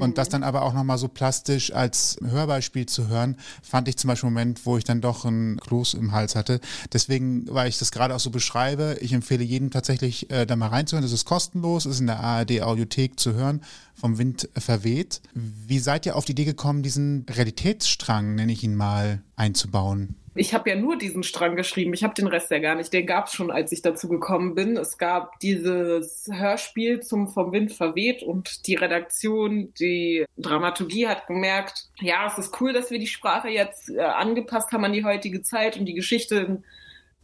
Und das dann aber auch nochmal so plastisch als Hörbeispiel zu hören, fand ich zum Beispiel einen Moment, wo ich dann doch ein Kloß im Hals hatte. Deswegen, weil ich das gerade auch so beschreibe, ich empfehle jedem tatsächlich äh, da mal reinzuhören. Das ist kostenlos, ist in der ARD Audiothek zu hören, vom Wind verweht. Wie seid ihr auf die Idee gekommen, diesen Realitätsstrang, nenne ich ihn mal, einzubauen? Ich habe ja nur diesen Strang geschrieben. Ich habe den Rest ja gar nicht. Den gab es schon, als ich dazu gekommen bin. Es gab dieses Hörspiel zum Vom Wind verweht und die Redaktion, die Dramaturgie hat gemerkt, ja, es ist cool, dass wir die Sprache jetzt äh, angepasst haben an die heutige Zeit und die Geschichte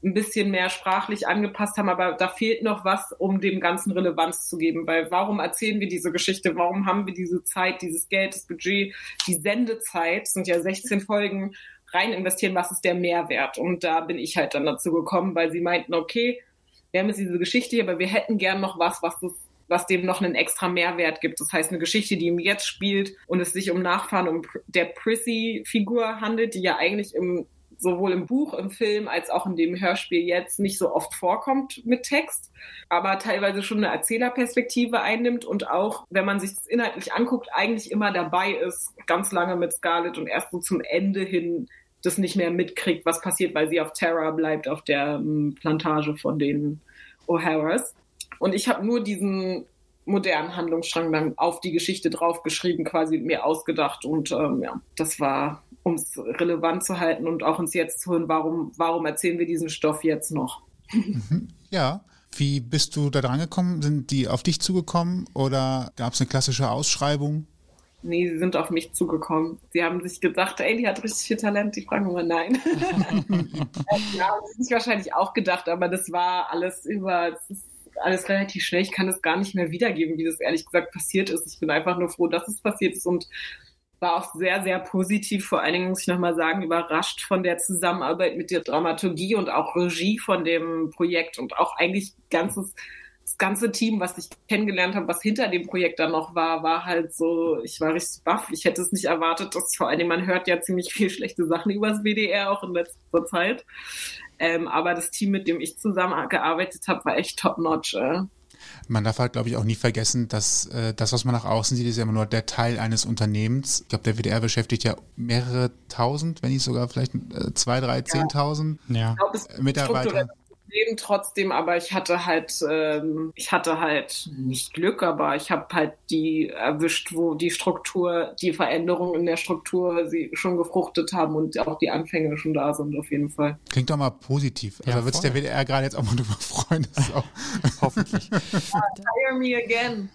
ein bisschen mehr sprachlich angepasst haben, aber da fehlt noch was, um dem Ganzen Relevanz zu geben. Weil warum erzählen wir diese Geschichte? Warum haben wir diese Zeit, dieses Geld, das Budget, die Sendezeit? Das sind ja 16 Folgen rein investieren, was ist der Mehrwert? Und da bin ich halt dann dazu gekommen, weil sie meinten, okay, wir haben jetzt diese Geschichte hier, aber wir hätten gern noch was, was das was dem noch einen extra Mehrwert gibt. Das heißt, eine Geschichte, die ihm jetzt spielt und es sich um Nachfahren um der Prissy-Figur handelt, die ja eigentlich im sowohl im Buch, im Film als auch in dem Hörspiel jetzt nicht so oft vorkommt mit Text, aber teilweise schon eine Erzählerperspektive einnimmt und auch, wenn man sich das inhaltlich anguckt, eigentlich immer dabei ist, ganz lange mit Scarlett und erst so zum Ende hin das nicht mehr mitkriegt, was passiert, weil sie auf Terra bleibt, auf der ähm, Plantage von den O'Haras. Und ich habe nur diesen modernen Handlungsstrang dann auf die Geschichte draufgeschrieben, quasi mir ausgedacht. Und ähm, ja, das war, um es relevant zu halten und auch uns jetzt zu hören, warum, warum erzählen wir diesen Stoff jetzt noch? Ja. Wie bist du da dran gekommen? Sind die auf dich zugekommen oder gab es eine klassische Ausschreibung? Nee, sie sind auf mich zugekommen. Sie haben sich gedacht, ey, die hat richtig viel Talent. Die fragen immer nein. *laughs* *laughs* ja, haben sie sich wahrscheinlich auch gedacht, aber das war alles über, das ist alles relativ schnell. Ich kann es gar nicht mehr wiedergeben, wie das ehrlich gesagt passiert ist. Ich bin einfach nur froh, dass es passiert ist und war auch sehr, sehr positiv, vor allen Dingen muss ich nochmal sagen, überrascht von der Zusammenarbeit mit der Dramaturgie und auch Regie von dem Projekt und auch eigentlich ganzes das ganze Team, was ich kennengelernt habe, was hinter dem Projekt dann noch war, war halt so, ich war richtig baff. Ich hätte es nicht erwartet, dass vor allen Dingen, man hört ja ziemlich viel schlechte Sachen über das WDR auch in letzter Zeit. Ähm, aber das Team, mit dem ich zusammengearbeitet habe, war echt top-notch. Äh. Man darf halt, glaube ich, auch nie vergessen, dass äh, das, was man nach außen sieht, ist ja immer nur der Teil eines Unternehmens. Ich glaube, der WDR beschäftigt ja mehrere tausend, wenn nicht sogar vielleicht äh, zwei, drei, zehntausend ja. Mitarbeiter. Problem trotzdem, aber ich hatte halt, ähm, ich hatte halt nicht Glück, aber ich habe halt die erwischt, wo die Struktur, die Veränderungen in der Struktur sie schon gefruchtet haben und auch die Anfänge schon da sind auf jeden Fall. Klingt doch mal positiv. Also ja, wird sich der WDR gerade jetzt auch mal drüber freuen. Das ist auch *laughs* Hoffentlich. Hire me again. *laughs*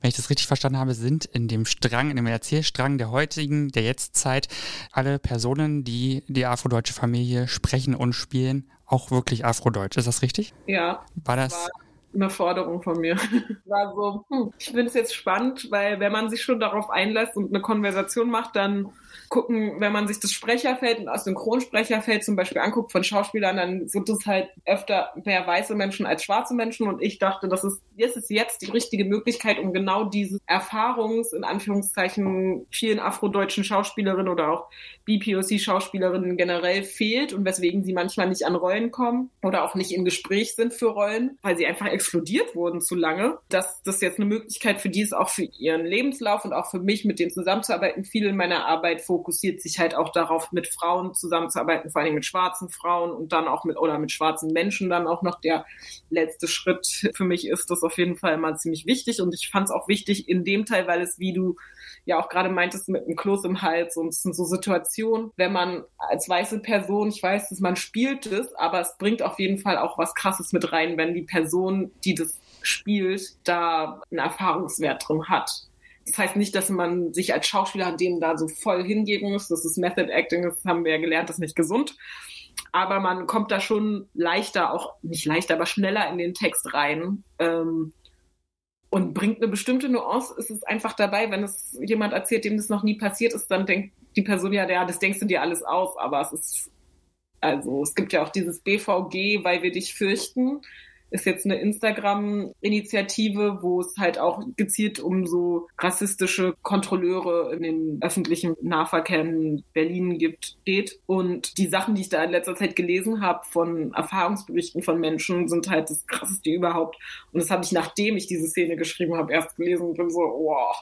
Wenn ich das richtig verstanden habe, sind in dem Strang, in dem Erzählstrang der heutigen, der Jetztzeit alle Personen, die die afrodeutsche Familie sprechen, sprechen und spielen auch wirklich Afrodeutsch. Ist das richtig? Ja. War das? War eine Forderung von mir. *laughs* War so, hm, ich finde es jetzt spannend, weil wenn man sich schon darauf einlässt und eine Konversation macht, dann gucken, wenn man sich das Sprecherfeld und das Synchronsprecherfeld zum Beispiel anguckt von Schauspielern, dann sind es halt öfter mehr weiße Menschen als schwarze Menschen. Und ich dachte, das ist, das ist jetzt die richtige Möglichkeit, um genau diese Erfahrungs, in Anführungszeichen, vielen afrodeutschen Schauspielerinnen oder auch BPOC-Schauspielerinnen generell fehlt und weswegen sie manchmal nicht an Rollen kommen oder auch nicht im Gespräch sind für Rollen, weil sie einfach explodiert wurden zu lange. Dass das jetzt eine Möglichkeit für die ist, auch für ihren Lebenslauf und auch für mich, mit denen zusammenzuarbeiten. Viele in meiner Arbeit fokussiert sich halt auch darauf, mit Frauen zusammenzuarbeiten, vor allem mit schwarzen Frauen und dann auch mit oder mit schwarzen Menschen dann auch noch der letzte Schritt. Für mich ist das auf jeden Fall mal ziemlich wichtig und ich fand es auch wichtig in dem Teil, weil es, wie du ja auch gerade meintest, mit einem Kloß im Hals und es sind so Situationen, wenn man als weiße Person, ich weiß, dass man spielt es, aber es bringt auf jeden Fall auch was Krasses mit rein, wenn die Person, die das spielt, da einen Erfahrungswert drin hat. Das heißt nicht, dass man sich als Schauspieler dem da so voll hingeben muss. Das ist Method Acting, das haben wir ja gelernt, das ist nicht gesund. Aber man kommt da schon leichter, auch nicht leichter, aber schneller in den Text rein. Ähm, und bringt eine bestimmte Nuance, ist es einfach dabei, wenn es jemand erzählt, dem das noch nie passiert ist, dann denkt die Person ja, ja, das denkst du dir alles aus, aber es ist, also es gibt ja auch dieses BVG, weil wir dich fürchten, ist jetzt eine Instagram-Initiative, wo es halt auch gezielt um so rassistische Kontrolleure in den öffentlichen Nahverkehr in Berlin gibt, geht. Und die Sachen, die ich da in letzter Zeit gelesen habe von Erfahrungsberichten von Menschen, sind halt das krasseste überhaupt. Und das habe ich, nachdem ich diese Szene geschrieben habe, erst gelesen und bin so, wow.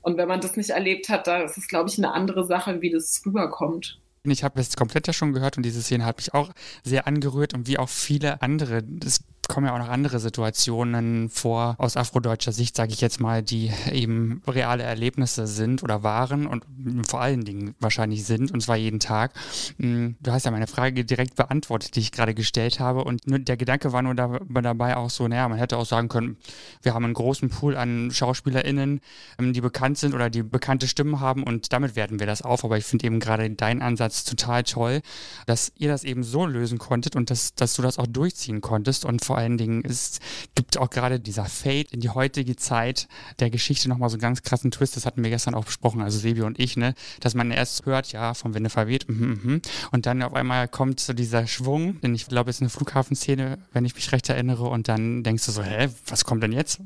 Und wenn man das nicht erlebt hat, da ist es, glaube ich, eine andere Sache, wie das rüberkommt. Ich habe es komplett ja schon gehört und diese Szene hat mich auch sehr angerührt und wie auch viele andere. Das kommen ja auch noch andere Situationen vor aus afrodeutscher Sicht, sage ich jetzt mal, die eben reale Erlebnisse sind oder waren und vor allen Dingen wahrscheinlich sind und zwar jeden Tag. Mm, du hast ja meine Frage direkt beantwortet, die ich gerade gestellt habe und der Gedanke war nur dabei auch so, naja, man hätte auch sagen können, wir haben einen großen Pool an SchauspielerInnen, ähm, die bekannt sind oder die bekannte Stimmen haben und damit werten wir das auf. Aber ich finde eben gerade deinen Ansatz total toll, dass ihr das eben so lösen konntet und dass, dass du das auch durchziehen konntest und vor allen Dingen es gibt auch gerade dieser Fade in die heutige Zeit der Geschichte nochmal so einen ganz krassen Twist. Das hatten wir gestern auch besprochen, also Sebi und ich, ne, dass man erst hört, ja, vom Winde verweht, mm, mm, und dann auf einmal kommt so dieser Schwung, denn ich glaube, es ist eine Flughafenszene, wenn ich mich recht erinnere, und dann denkst du so, hä, was kommt denn jetzt?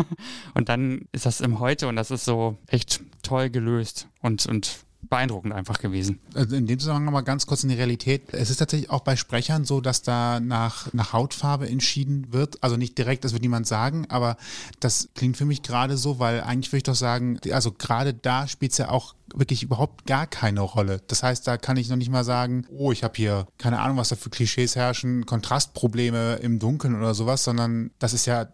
*laughs* und dann ist das im Heute und das ist so echt toll gelöst und, und beeindruckend einfach gewesen. Also in dem Zusammenhang nochmal ganz kurz in die Realität. Es ist tatsächlich auch bei Sprechern so, dass da nach, nach Hautfarbe entschieden wird. Also nicht direkt, das wird niemand sagen, aber das klingt für mich gerade so, weil eigentlich würde ich doch sagen, also gerade da spielt es ja auch wirklich überhaupt gar keine Rolle. Das heißt, da kann ich noch nicht mal sagen, oh, ich habe hier keine Ahnung, was da für Klischees herrschen, Kontrastprobleme im Dunkeln oder sowas, sondern das ist ja,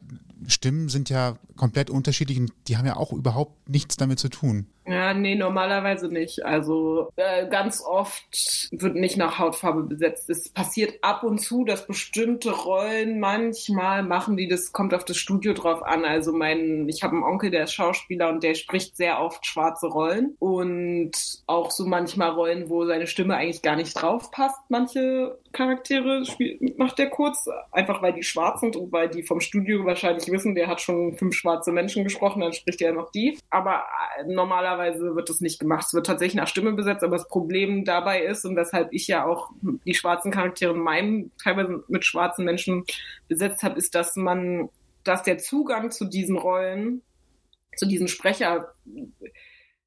Stimmen sind ja komplett unterschiedlich und die haben ja auch überhaupt nichts damit zu tun. Ja, nee, normalerweise nicht. Also äh, ganz oft wird nicht nach Hautfarbe besetzt. Es passiert ab und zu, dass bestimmte Rollen manchmal machen die das, kommt auf das Studio drauf an. Also mein, ich habe einen Onkel, der ist Schauspieler und der spricht sehr oft schwarze Rollen und auch so manchmal Rollen, wo seine Stimme eigentlich gar nicht drauf passt. Manche Charaktere spielt, macht der kurz, einfach weil die schwarz sind und weil die vom Studio wahrscheinlich wissen, der hat schon fünf schwarze Menschen gesprochen, dann spricht er noch die. Aber äh, normalerweise normalerweise wird das nicht gemacht. Es wird tatsächlich nach Stimme besetzt, aber das Problem dabei ist und weshalb ich ja auch die schwarzen Charaktere in meinem teilweise mit schwarzen Menschen besetzt habe, ist, dass man, dass der Zugang zu diesen Rollen, zu diesen Sprecher,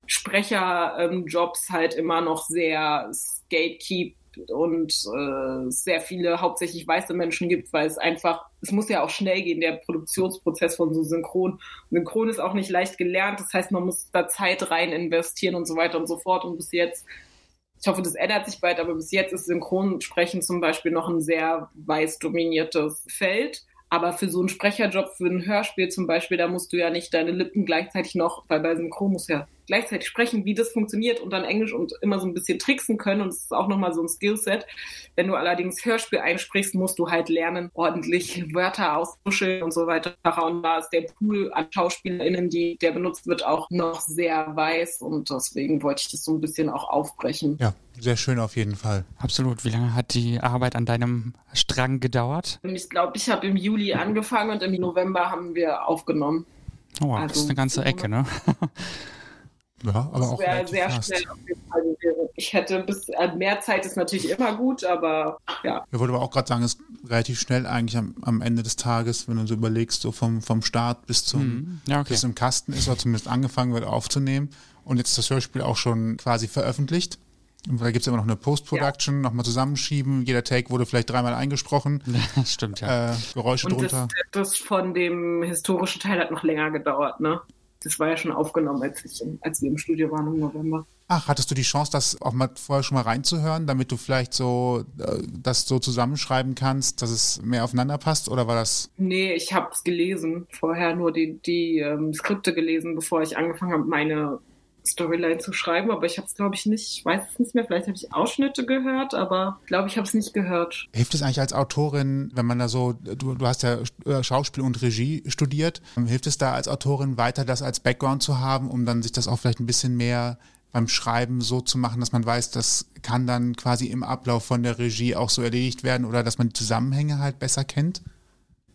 Sprecherjobs ähm, halt immer noch sehr gatekeep und äh, sehr viele hauptsächlich weiße Menschen gibt, weil es einfach, es muss ja auch schnell gehen, der Produktionsprozess von so Synchron. Synchron ist auch nicht leicht gelernt, das heißt, man muss da Zeit rein investieren und so weiter und so fort. Und bis jetzt, ich hoffe, das ändert sich bald, aber bis jetzt ist Synchronsprechen zum Beispiel noch ein sehr weiß dominiertes Feld. Aber für so einen Sprecherjob, für ein Hörspiel zum Beispiel, da musst du ja nicht deine Lippen gleichzeitig noch, weil bei Synchron muss ja gleichzeitig sprechen, wie das funktioniert und dann Englisch und immer so ein bisschen tricksen können. Und es ist auch nochmal so ein Skillset. Wenn du allerdings Hörspiel einsprichst, musst du halt lernen, ordentlich Wörter auszuscheln und so weiter. Und da ist der Pool an SchauspielerInnen, die, der benutzt wird, auch noch sehr weiß. Und deswegen wollte ich das so ein bisschen auch aufbrechen. Ja, sehr schön auf jeden Fall. Absolut. Wie lange hat die Arbeit an deinem Strang gedauert? Ich glaube, ich habe im Juli angefangen und im November haben wir aufgenommen. Oh, wow, also, das ist eine ganze Ecke, ne? *laughs* *laughs* ja, aber auch sehr, sehr schnell auf jeden Fall. Ich hätte bis äh, mehr Zeit ist natürlich immer gut, aber ja. Ich wollte aber auch gerade sagen, es ist relativ schnell eigentlich am, am, Ende des Tages, wenn du so überlegst, so vom, vom Start bis zum hm. ja, okay. bis zum Kasten ist oder zumindest angefangen wird aufzunehmen und jetzt ist das Hörspiel auch schon quasi veröffentlicht. Da gibt es immer noch eine Post-Production, ja. nochmal zusammenschieben. Jeder Take wurde vielleicht dreimal eingesprochen. *laughs* Stimmt, ja. Äh, Geräusche Und drunter. Das, das, von dem historischen Teil hat noch länger gedauert, ne? Das war ja schon aufgenommen, als, ich, als wir im Studio waren im November. Ach, hattest du die Chance, das auch mal vorher schon mal reinzuhören, damit du vielleicht so äh, das so zusammenschreiben kannst, dass es mehr aufeinander passt? Oder war das? Nee, ich habe es gelesen. Vorher nur die, die ähm, Skripte gelesen, bevor ich angefangen habe, meine Storyline zu schreiben, aber ich habe es, glaube ich, nicht, ich weiß es nicht mehr, vielleicht habe ich Ausschnitte gehört, aber glaube ich, habe es nicht gehört. Hilft es eigentlich als Autorin, wenn man da so, du, du hast ja äh, Schauspiel und Regie studiert, hilft es da als Autorin weiter, das als Background zu haben, um dann sich das auch vielleicht ein bisschen mehr beim Schreiben so zu machen, dass man weiß, das kann dann quasi im Ablauf von der Regie auch so erledigt werden oder dass man die Zusammenhänge halt besser kennt?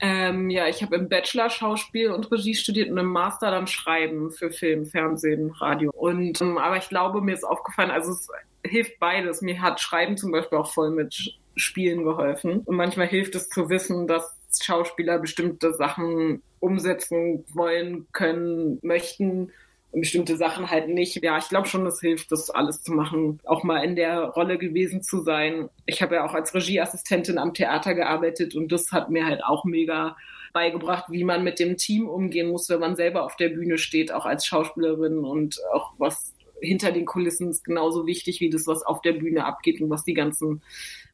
Ähm, ja, ich habe im Bachelor Schauspiel und Regie studiert und im Master dann Schreiben für Film, Fernsehen, Radio. Und ähm, aber ich glaube, mir ist aufgefallen, also es hilft beides. Mir hat Schreiben zum Beispiel auch voll mit Spielen geholfen. Und manchmal hilft es zu wissen, dass Schauspieler bestimmte Sachen umsetzen wollen, können, möchten bestimmte Sachen halt nicht. Ja, ich glaube schon, es hilft, das alles zu machen, auch mal in der Rolle gewesen zu sein. Ich habe ja auch als Regieassistentin am Theater gearbeitet und das hat mir halt auch mega beigebracht, wie man mit dem Team umgehen muss, wenn man selber auf der Bühne steht, auch als Schauspielerin und auch was hinter den Kulissen ist genauso wichtig wie das, was auf der Bühne abgeht und was die ganzen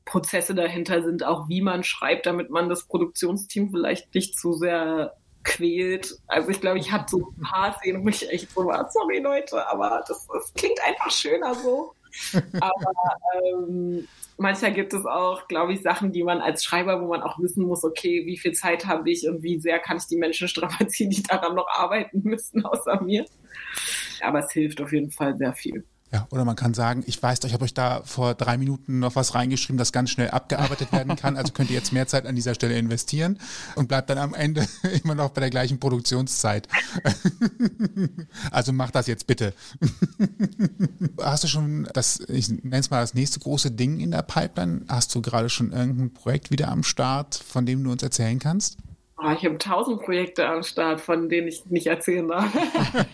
Prozesse dahinter sind, auch wie man schreibt, damit man das Produktionsteam vielleicht nicht zu sehr quält. Also ich glaube, ich hatte so ein paar Szenen, wo ich echt so war, sorry Leute, aber das, das klingt einfach schöner so. *laughs* Aber ähm, manchmal gibt es auch, glaube ich, Sachen, die man als Schreiber, wo man auch wissen muss, okay, wie viel Zeit habe ich und wie sehr kann ich die Menschen *laughs* strapazieren, die daran noch arbeiten müssen, außer mir. Aber es hilft auf jeden Fall sehr viel. Ja, oder man kann sagen, ich weiß, ich habe euch da vor drei Minuten noch was reingeschrieben, das ganz schnell abgearbeitet werden kann. Also könnt ihr jetzt mehr Zeit an dieser Stelle investieren und bleibt dann am Ende *laughs* immer noch bei der gleichen Produktionszeit. *laughs* also mach das jetzt bitte. *laughs* Hast du schon das, ich nenne es mal das nächste große Ding in der Pipeline? Hast du gerade schon irgendein Projekt wieder am Start, von dem du uns erzählen kannst? Oh, ich habe tausend Projekte am Start, von denen ich nicht erzählen darf. *laughs* ich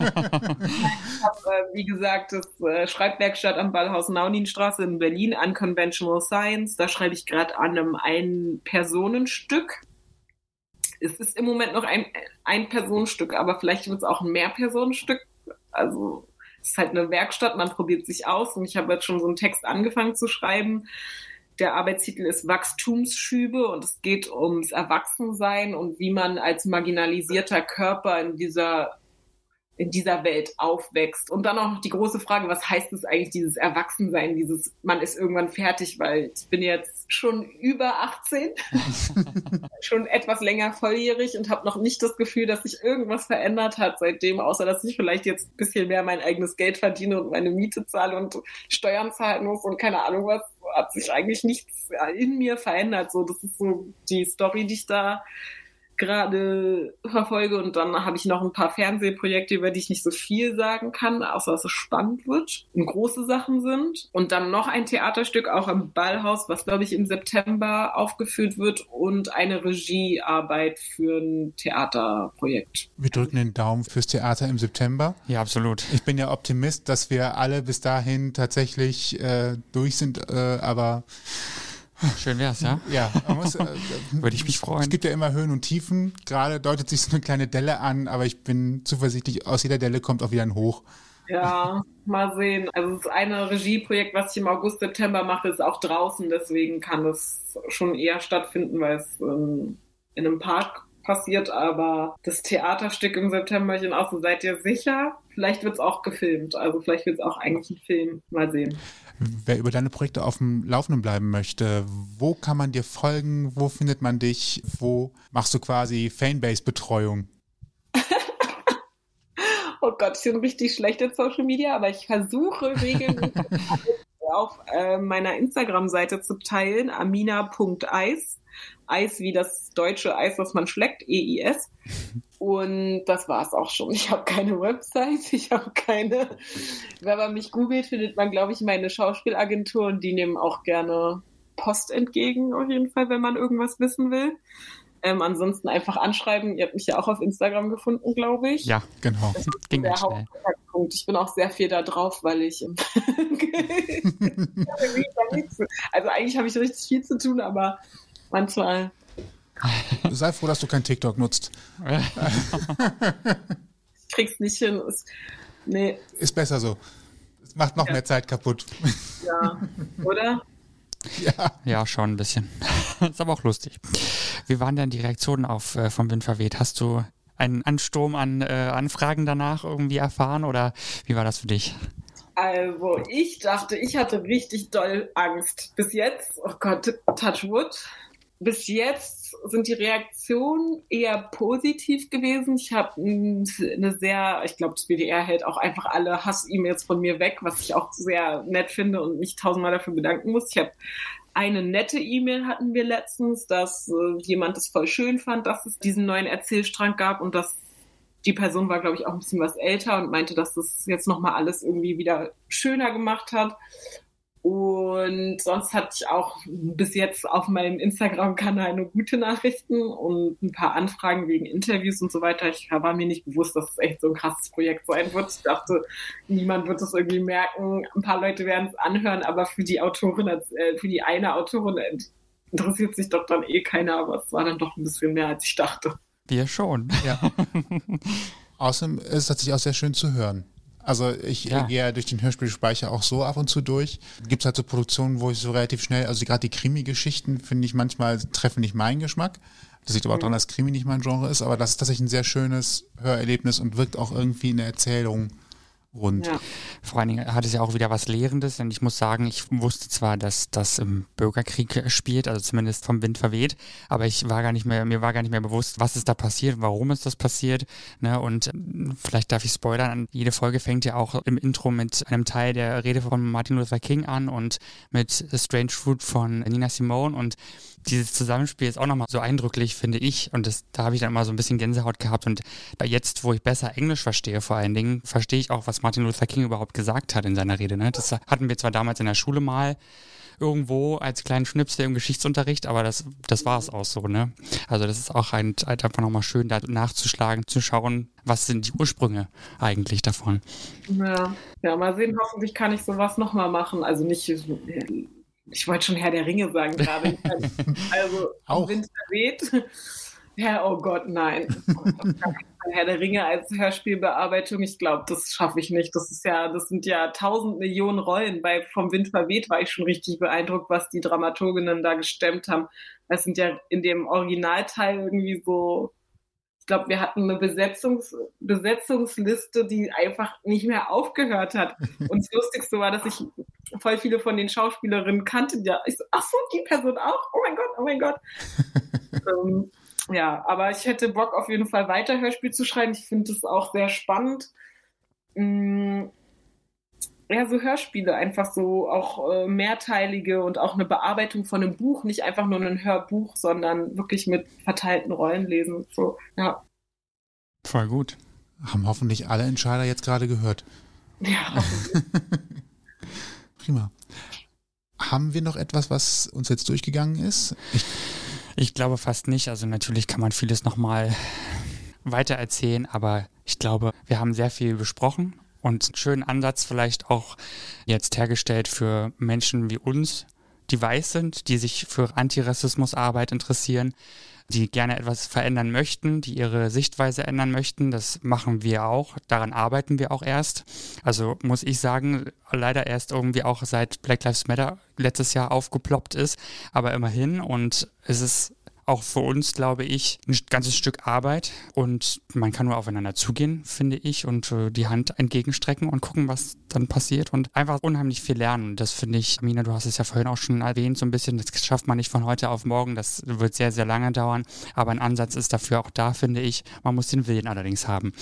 habe, äh, wie gesagt, das äh, Schreibwerkstatt am Ballhaus Nauninstraße in Berlin, Unconventional Science. Da schreibe ich gerade an einem Ein-Personenstück. Es ist im Moment noch ein Ein-Personenstück, aber vielleicht wird es auch ein Mehr-Personenstück. Also es ist halt eine Werkstatt, man probiert sich aus und ich habe jetzt schon so einen Text angefangen zu schreiben der Arbeitstitel ist Wachstumsschübe und es geht ums Erwachsensein und wie man als marginalisierter Körper in dieser in dieser Welt aufwächst. Und dann auch noch die große Frage, was heißt es eigentlich, dieses Erwachsensein, dieses, man ist irgendwann fertig, weil ich bin jetzt schon über 18, *laughs* schon etwas länger volljährig und habe noch nicht das Gefühl, dass sich irgendwas verändert hat seitdem, außer dass ich vielleicht jetzt ein bisschen mehr mein eigenes Geld verdiene und meine Miete zahle und Steuern zahlen muss und keine Ahnung was, hat sich eigentlich nichts in mir verändert. So, das ist so die Story, die ich da gerade verfolge. Und dann habe ich noch ein paar Fernsehprojekte, über die ich nicht so viel sagen kann, außer dass es spannend wird und große Sachen sind. Und dann noch ein Theaterstück, auch im Ballhaus, was, glaube ich, im September aufgeführt wird und eine Regiearbeit für ein Theaterprojekt. Wir drücken den Daumen fürs Theater im September. Ja, absolut. Ich bin ja Optimist, dass wir alle bis dahin tatsächlich äh, durch sind, äh, aber Schön wär's, ja? Ja, muss, *laughs* äh, würde ich mich freuen. Es gibt ja immer Höhen und Tiefen. Gerade deutet sich so eine kleine Delle an, aber ich bin zuversichtlich, aus jeder Delle kommt auch wieder ein Hoch. Ja, mal sehen. Also das eine Regieprojekt, was ich im August, September mache, ist auch draußen, deswegen kann es schon eher stattfinden, weil es ähm, in einem Park passiert, aber das Theaterstück im September, ich bin auch so, seid ihr sicher? Vielleicht wird es auch gefilmt, also vielleicht wird es auch eigentlich ein Film. Mal sehen. Wer über deine Projekte auf dem Laufenden bleiben möchte, wo kann man dir folgen? Wo findet man dich? Wo machst du quasi Fanbase-Betreuung? *laughs* oh Gott, ich bin richtig schlecht in Social Media, aber ich versuche regelmäßig *laughs* auf äh, meiner Instagram-Seite zu teilen, amina.eis. Eis wie das deutsche Eis, was man schleckt, E-I-S. Und das war es auch schon. Ich habe keine Website, ich habe keine. Wenn man mich googelt, findet man, glaube ich, meine Schauspielagentur und die nehmen auch gerne Post entgegen, auf jeden Fall, wenn man irgendwas wissen will. Ähm, ansonsten einfach anschreiben. Ihr habt mich ja auch auf Instagram gefunden, glaube ich. Ja, genau. Das ist Ging der Hauptpunkt. Ich bin auch sehr viel da drauf, weil ich. *laughs* also eigentlich habe ich richtig viel zu tun, aber manchmal Sei froh, dass du kein TikTok nutzt. *laughs* ich krieg's nicht hin. Ist, nee. Ist besser so. Es macht noch ja. mehr Zeit kaputt. Ja, oder? *laughs* Ja. ja, schon ein bisschen. *laughs* ist aber auch lustig. Wie waren denn die Reaktionen auf äh, vom Wind verweht? Hast du einen Ansturm an äh, Anfragen danach irgendwie erfahren oder wie war das für dich? Also, ich dachte, ich hatte richtig doll Angst. Bis jetzt, oh Gott, touch wood, bis jetzt sind die Reaktionen eher positiv gewesen. Ich habe eine sehr, ich glaube, das BDR hält auch einfach alle Hass-E-Mails von mir weg, was ich auch sehr nett finde und mich tausendmal dafür bedanken muss. Ich habe eine nette E-Mail hatten wir letztens, dass äh, jemand es voll schön fand, dass es diesen neuen Erzählstrang gab und dass die Person war, glaube ich, auch ein bisschen was älter und meinte, dass das jetzt nochmal alles irgendwie wieder schöner gemacht hat. Und sonst hatte ich auch bis jetzt auf meinem Instagram-Kanal nur gute Nachrichten und ein paar Anfragen wegen Interviews und so weiter. Ich war mir nicht bewusst, dass es echt so ein krasses Projekt sein wird. Ich dachte, niemand wird es irgendwie merken. Ein paar Leute werden es anhören, aber für die Autorin, äh, für die eine Autorin interessiert sich doch dann eh keiner. Aber es war dann doch ein bisschen mehr, als ich dachte. Wir schon. Ja. *laughs* Außerdem ist es tatsächlich auch sehr schön zu hören. Also ich ja. gehe ja durch den Hörspielspeicher auch so ab und zu durch. Gibt es halt so Produktionen, wo ich so relativ schnell, also gerade die Krimi-Geschichten finde ich manchmal treffen nicht meinen Geschmack. Das liegt aber auch mhm. daran, dass Krimi nicht mein Genre ist, aber das ist tatsächlich ein sehr schönes Hörerlebnis und wirkt auch irgendwie in der Erzählung rund. Ja. Vor allen Dingen hat es ja auch wieder was Lehrendes, denn ich muss sagen, ich wusste zwar, dass das im Bürgerkrieg spielt, also zumindest vom Wind verweht, aber ich war gar nicht mehr, mir war gar nicht mehr bewusst, was ist da passiert, warum ist das passiert, ne, und äh, vielleicht darf ich spoilern, jede Folge fängt ja auch im Intro mit einem Teil der Rede von Martin Luther King an und mit Strange Fruit von Nina Simone und dieses Zusammenspiel ist auch nochmal so eindrücklich, finde ich. Und das, da habe ich dann immer so ein bisschen Gänsehaut gehabt. Und jetzt, wo ich besser Englisch verstehe, vor allen Dingen, verstehe ich auch, was Martin Luther King überhaupt gesagt hat in seiner Rede. Ne? Das hatten wir zwar damals in der Schule mal irgendwo als kleinen Schnipsel im Geschichtsunterricht, aber das, das war es auch so, ne? Also das ist auch ein, halt einfach nochmal schön, da nachzuschlagen, zu schauen, was sind die Ursprünge eigentlich davon. Ja, ja mal sehen, hoffentlich kann ich sowas nochmal machen. Also nicht ich wollte schon Herr der Ringe sagen gerade. *laughs* also Auch. Winter weht. Ja, oh Gott, nein. Herr der Ringe als Hörspielbearbeitung, ich glaube, das schaffe ich nicht. Das ist ja, das sind ja tausend Millionen Rollen. Bei Vom Wind verweht war ich schon richtig beeindruckt, was die Dramaturginnen da gestemmt haben. Das sind ja in dem Originalteil irgendwie so glaube, wir hatten eine Besetzungs Besetzungsliste, die einfach nicht mehr aufgehört hat. Und das Lustigste war, dass ich voll viele von den Schauspielerinnen kannte. Ja, ich so, ach so, die Person auch? Oh mein Gott, oh mein Gott. *laughs* ähm, ja, aber ich hätte Bock auf jeden Fall weiter Hörspiel zu schreiben. Ich finde das auch sehr spannend. Ähm, ja, so Hörspiele, einfach so auch äh, mehrteilige und auch eine Bearbeitung von einem Buch, nicht einfach nur ein Hörbuch, sondern wirklich mit verteilten Rollen lesen. So, ja. Voll gut. Haben hoffentlich alle Entscheider jetzt gerade gehört. Ja. *laughs* Prima. Haben wir noch etwas, was uns jetzt durchgegangen ist? Ich, ich glaube fast nicht. Also natürlich kann man vieles nochmal weiter erzählen, aber ich glaube, wir haben sehr viel besprochen und einen schönen Ansatz vielleicht auch jetzt hergestellt für Menschen wie uns, die weiß sind, die sich für Antirassismusarbeit interessieren, die gerne etwas verändern möchten, die ihre Sichtweise ändern möchten. Das machen wir auch. Daran arbeiten wir auch erst. Also muss ich sagen, leider erst irgendwie auch seit Black Lives Matter letztes Jahr aufgeploppt ist. Aber immerhin. Und es ist auch für uns, glaube ich, ein ganzes Stück Arbeit und man kann nur aufeinander zugehen, finde ich, und äh, die Hand entgegenstrecken und gucken, was dann passiert und einfach unheimlich viel lernen. Das finde ich, Amina, du hast es ja vorhin auch schon erwähnt, so ein bisschen, das schafft man nicht von heute auf morgen, das wird sehr, sehr lange dauern, aber ein Ansatz ist dafür auch da, finde ich. Man muss den Willen allerdings haben.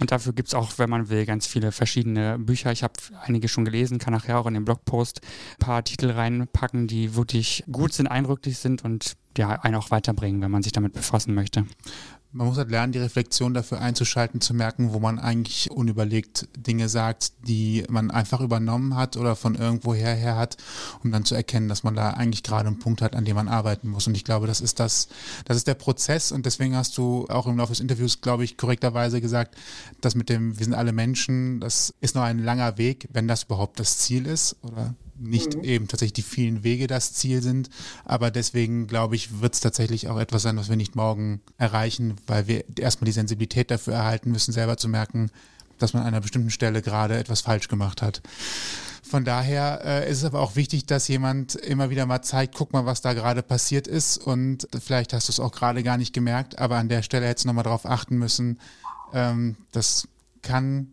Und dafür gibt es auch, wenn man will, ganz viele verschiedene Bücher. Ich habe einige schon gelesen, kann nachher auch in den Blogpost ein paar Titel reinpacken, die wirklich gut sind, eindrücklich sind und ja, einen auch weiterbringen, wenn man sich damit befassen möchte. Man muss halt lernen, die Reflexion dafür einzuschalten, zu merken, wo man eigentlich unüberlegt Dinge sagt, die man einfach übernommen hat oder von irgendwoher her hat, um dann zu erkennen, dass man da eigentlich gerade einen Punkt hat, an dem man arbeiten muss. Und ich glaube, das ist das, das ist der Prozess und deswegen hast du auch im Laufe des Interviews, glaube ich, korrekterweise gesagt, dass mit dem, wir sind alle Menschen, das ist noch ein langer Weg, wenn das überhaupt das Ziel ist oder nicht mhm. eben tatsächlich die vielen Wege das Ziel sind. Aber deswegen glaube ich, wird es tatsächlich auch etwas sein, was wir nicht morgen erreichen, weil wir erstmal die Sensibilität dafür erhalten müssen, selber zu merken, dass man an einer bestimmten Stelle gerade etwas falsch gemacht hat. Von daher äh, ist es aber auch wichtig, dass jemand immer wieder mal zeigt, guck mal, was da gerade passiert ist. Und vielleicht hast du es auch gerade gar nicht gemerkt, aber an der Stelle hättest du nochmal darauf achten müssen. Ähm, das kann,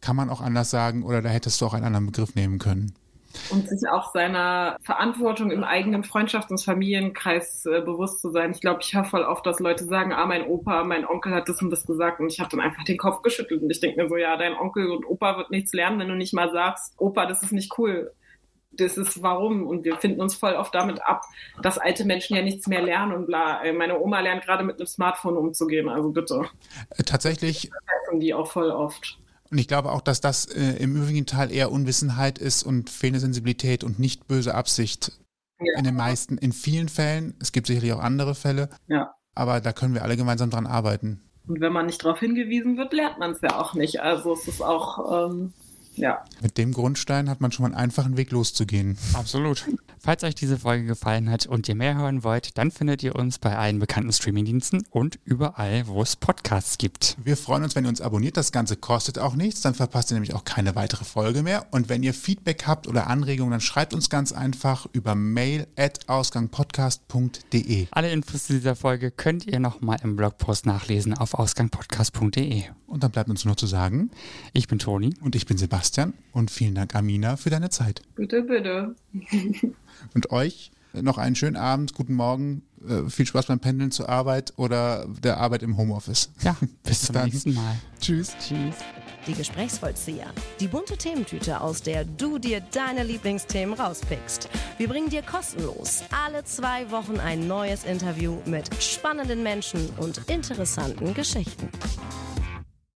kann man auch anders sagen oder da hättest du auch einen anderen Begriff nehmen können und sich auch seiner Verantwortung im eigenen Freundschafts- und Familienkreis äh, bewusst zu sein. Ich glaube, ich höre voll oft, dass Leute sagen, ah, mein Opa, mein Onkel hat das und das gesagt und ich habe dann einfach den Kopf geschüttelt und ich denke mir so, ja, dein Onkel und Opa wird nichts lernen, wenn du nicht mal sagst, Opa, das ist nicht cool. Das ist warum und wir finden uns voll oft damit ab, dass alte Menschen ja nichts mehr lernen und bla. Äh, meine Oma lernt gerade mit einem Smartphone umzugehen, also bitte. Äh, tatsächlich. Das die auch voll oft. Und ich glaube auch, dass das äh, im übrigen Teil eher Unwissenheit ist und fehlende Sensibilität und nicht böse Absicht. Ja. In den meisten, in vielen Fällen. Es gibt sicherlich auch andere Fälle. Ja. Aber da können wir alle gemeinsam dran arbeiten. Und wenn man nicht darauf hingewiesen wird, lernt man es ja auch nicht. Also es ist auch, ähm, ja. Mit dem Grundstein hat man schon mal einen einfachen Weg loszugehen. Absolut. Falls euch diese Folge gefallen hat und ihr mehr hören wollt, dann findet ihr uns bei allen bekannten Streamingdiensten und überall, wo es Podcasts gibt. Wir freuen uns, wenn ihr uns abonniert. Das Ganze kostet auch nichts. Dann verpasst ihr nämlich auch keine weitere Folge mehr. Und wenn ihr Feedback habt oder Anregungen, dann schreibt uns ganz einfach über mail at ausgangpodcast.de. Alle Infos zu dieser Folge könnt ihr nochmal im Blogpost nachlesen auf ausgangpodcast.de. Und dann bleibt uns nur zu sagen, Ich bin Toni. und ich bin Sebastian und vielen Dank, Amina, für deine Zeit. Bitte, bitte. *laughs* Und euch noch einen schönen Abend, guten Morgen, äh, viel Spaß beim Pendeln zur Arbeit oder der Arbeit im Homeoffice. Ja, *laughs* bis zum dann. nächsten Mal. Tschüss. Tschüss. Die Gesprächsvollzieher. Die bunte Thementüte, aus der du dir deine Lieblingsthemen rauspickst. Wir bringen dir kostenlos alle zwei Wochen ein neues Interview mit spannenden Menschen und interessanten Geschichten.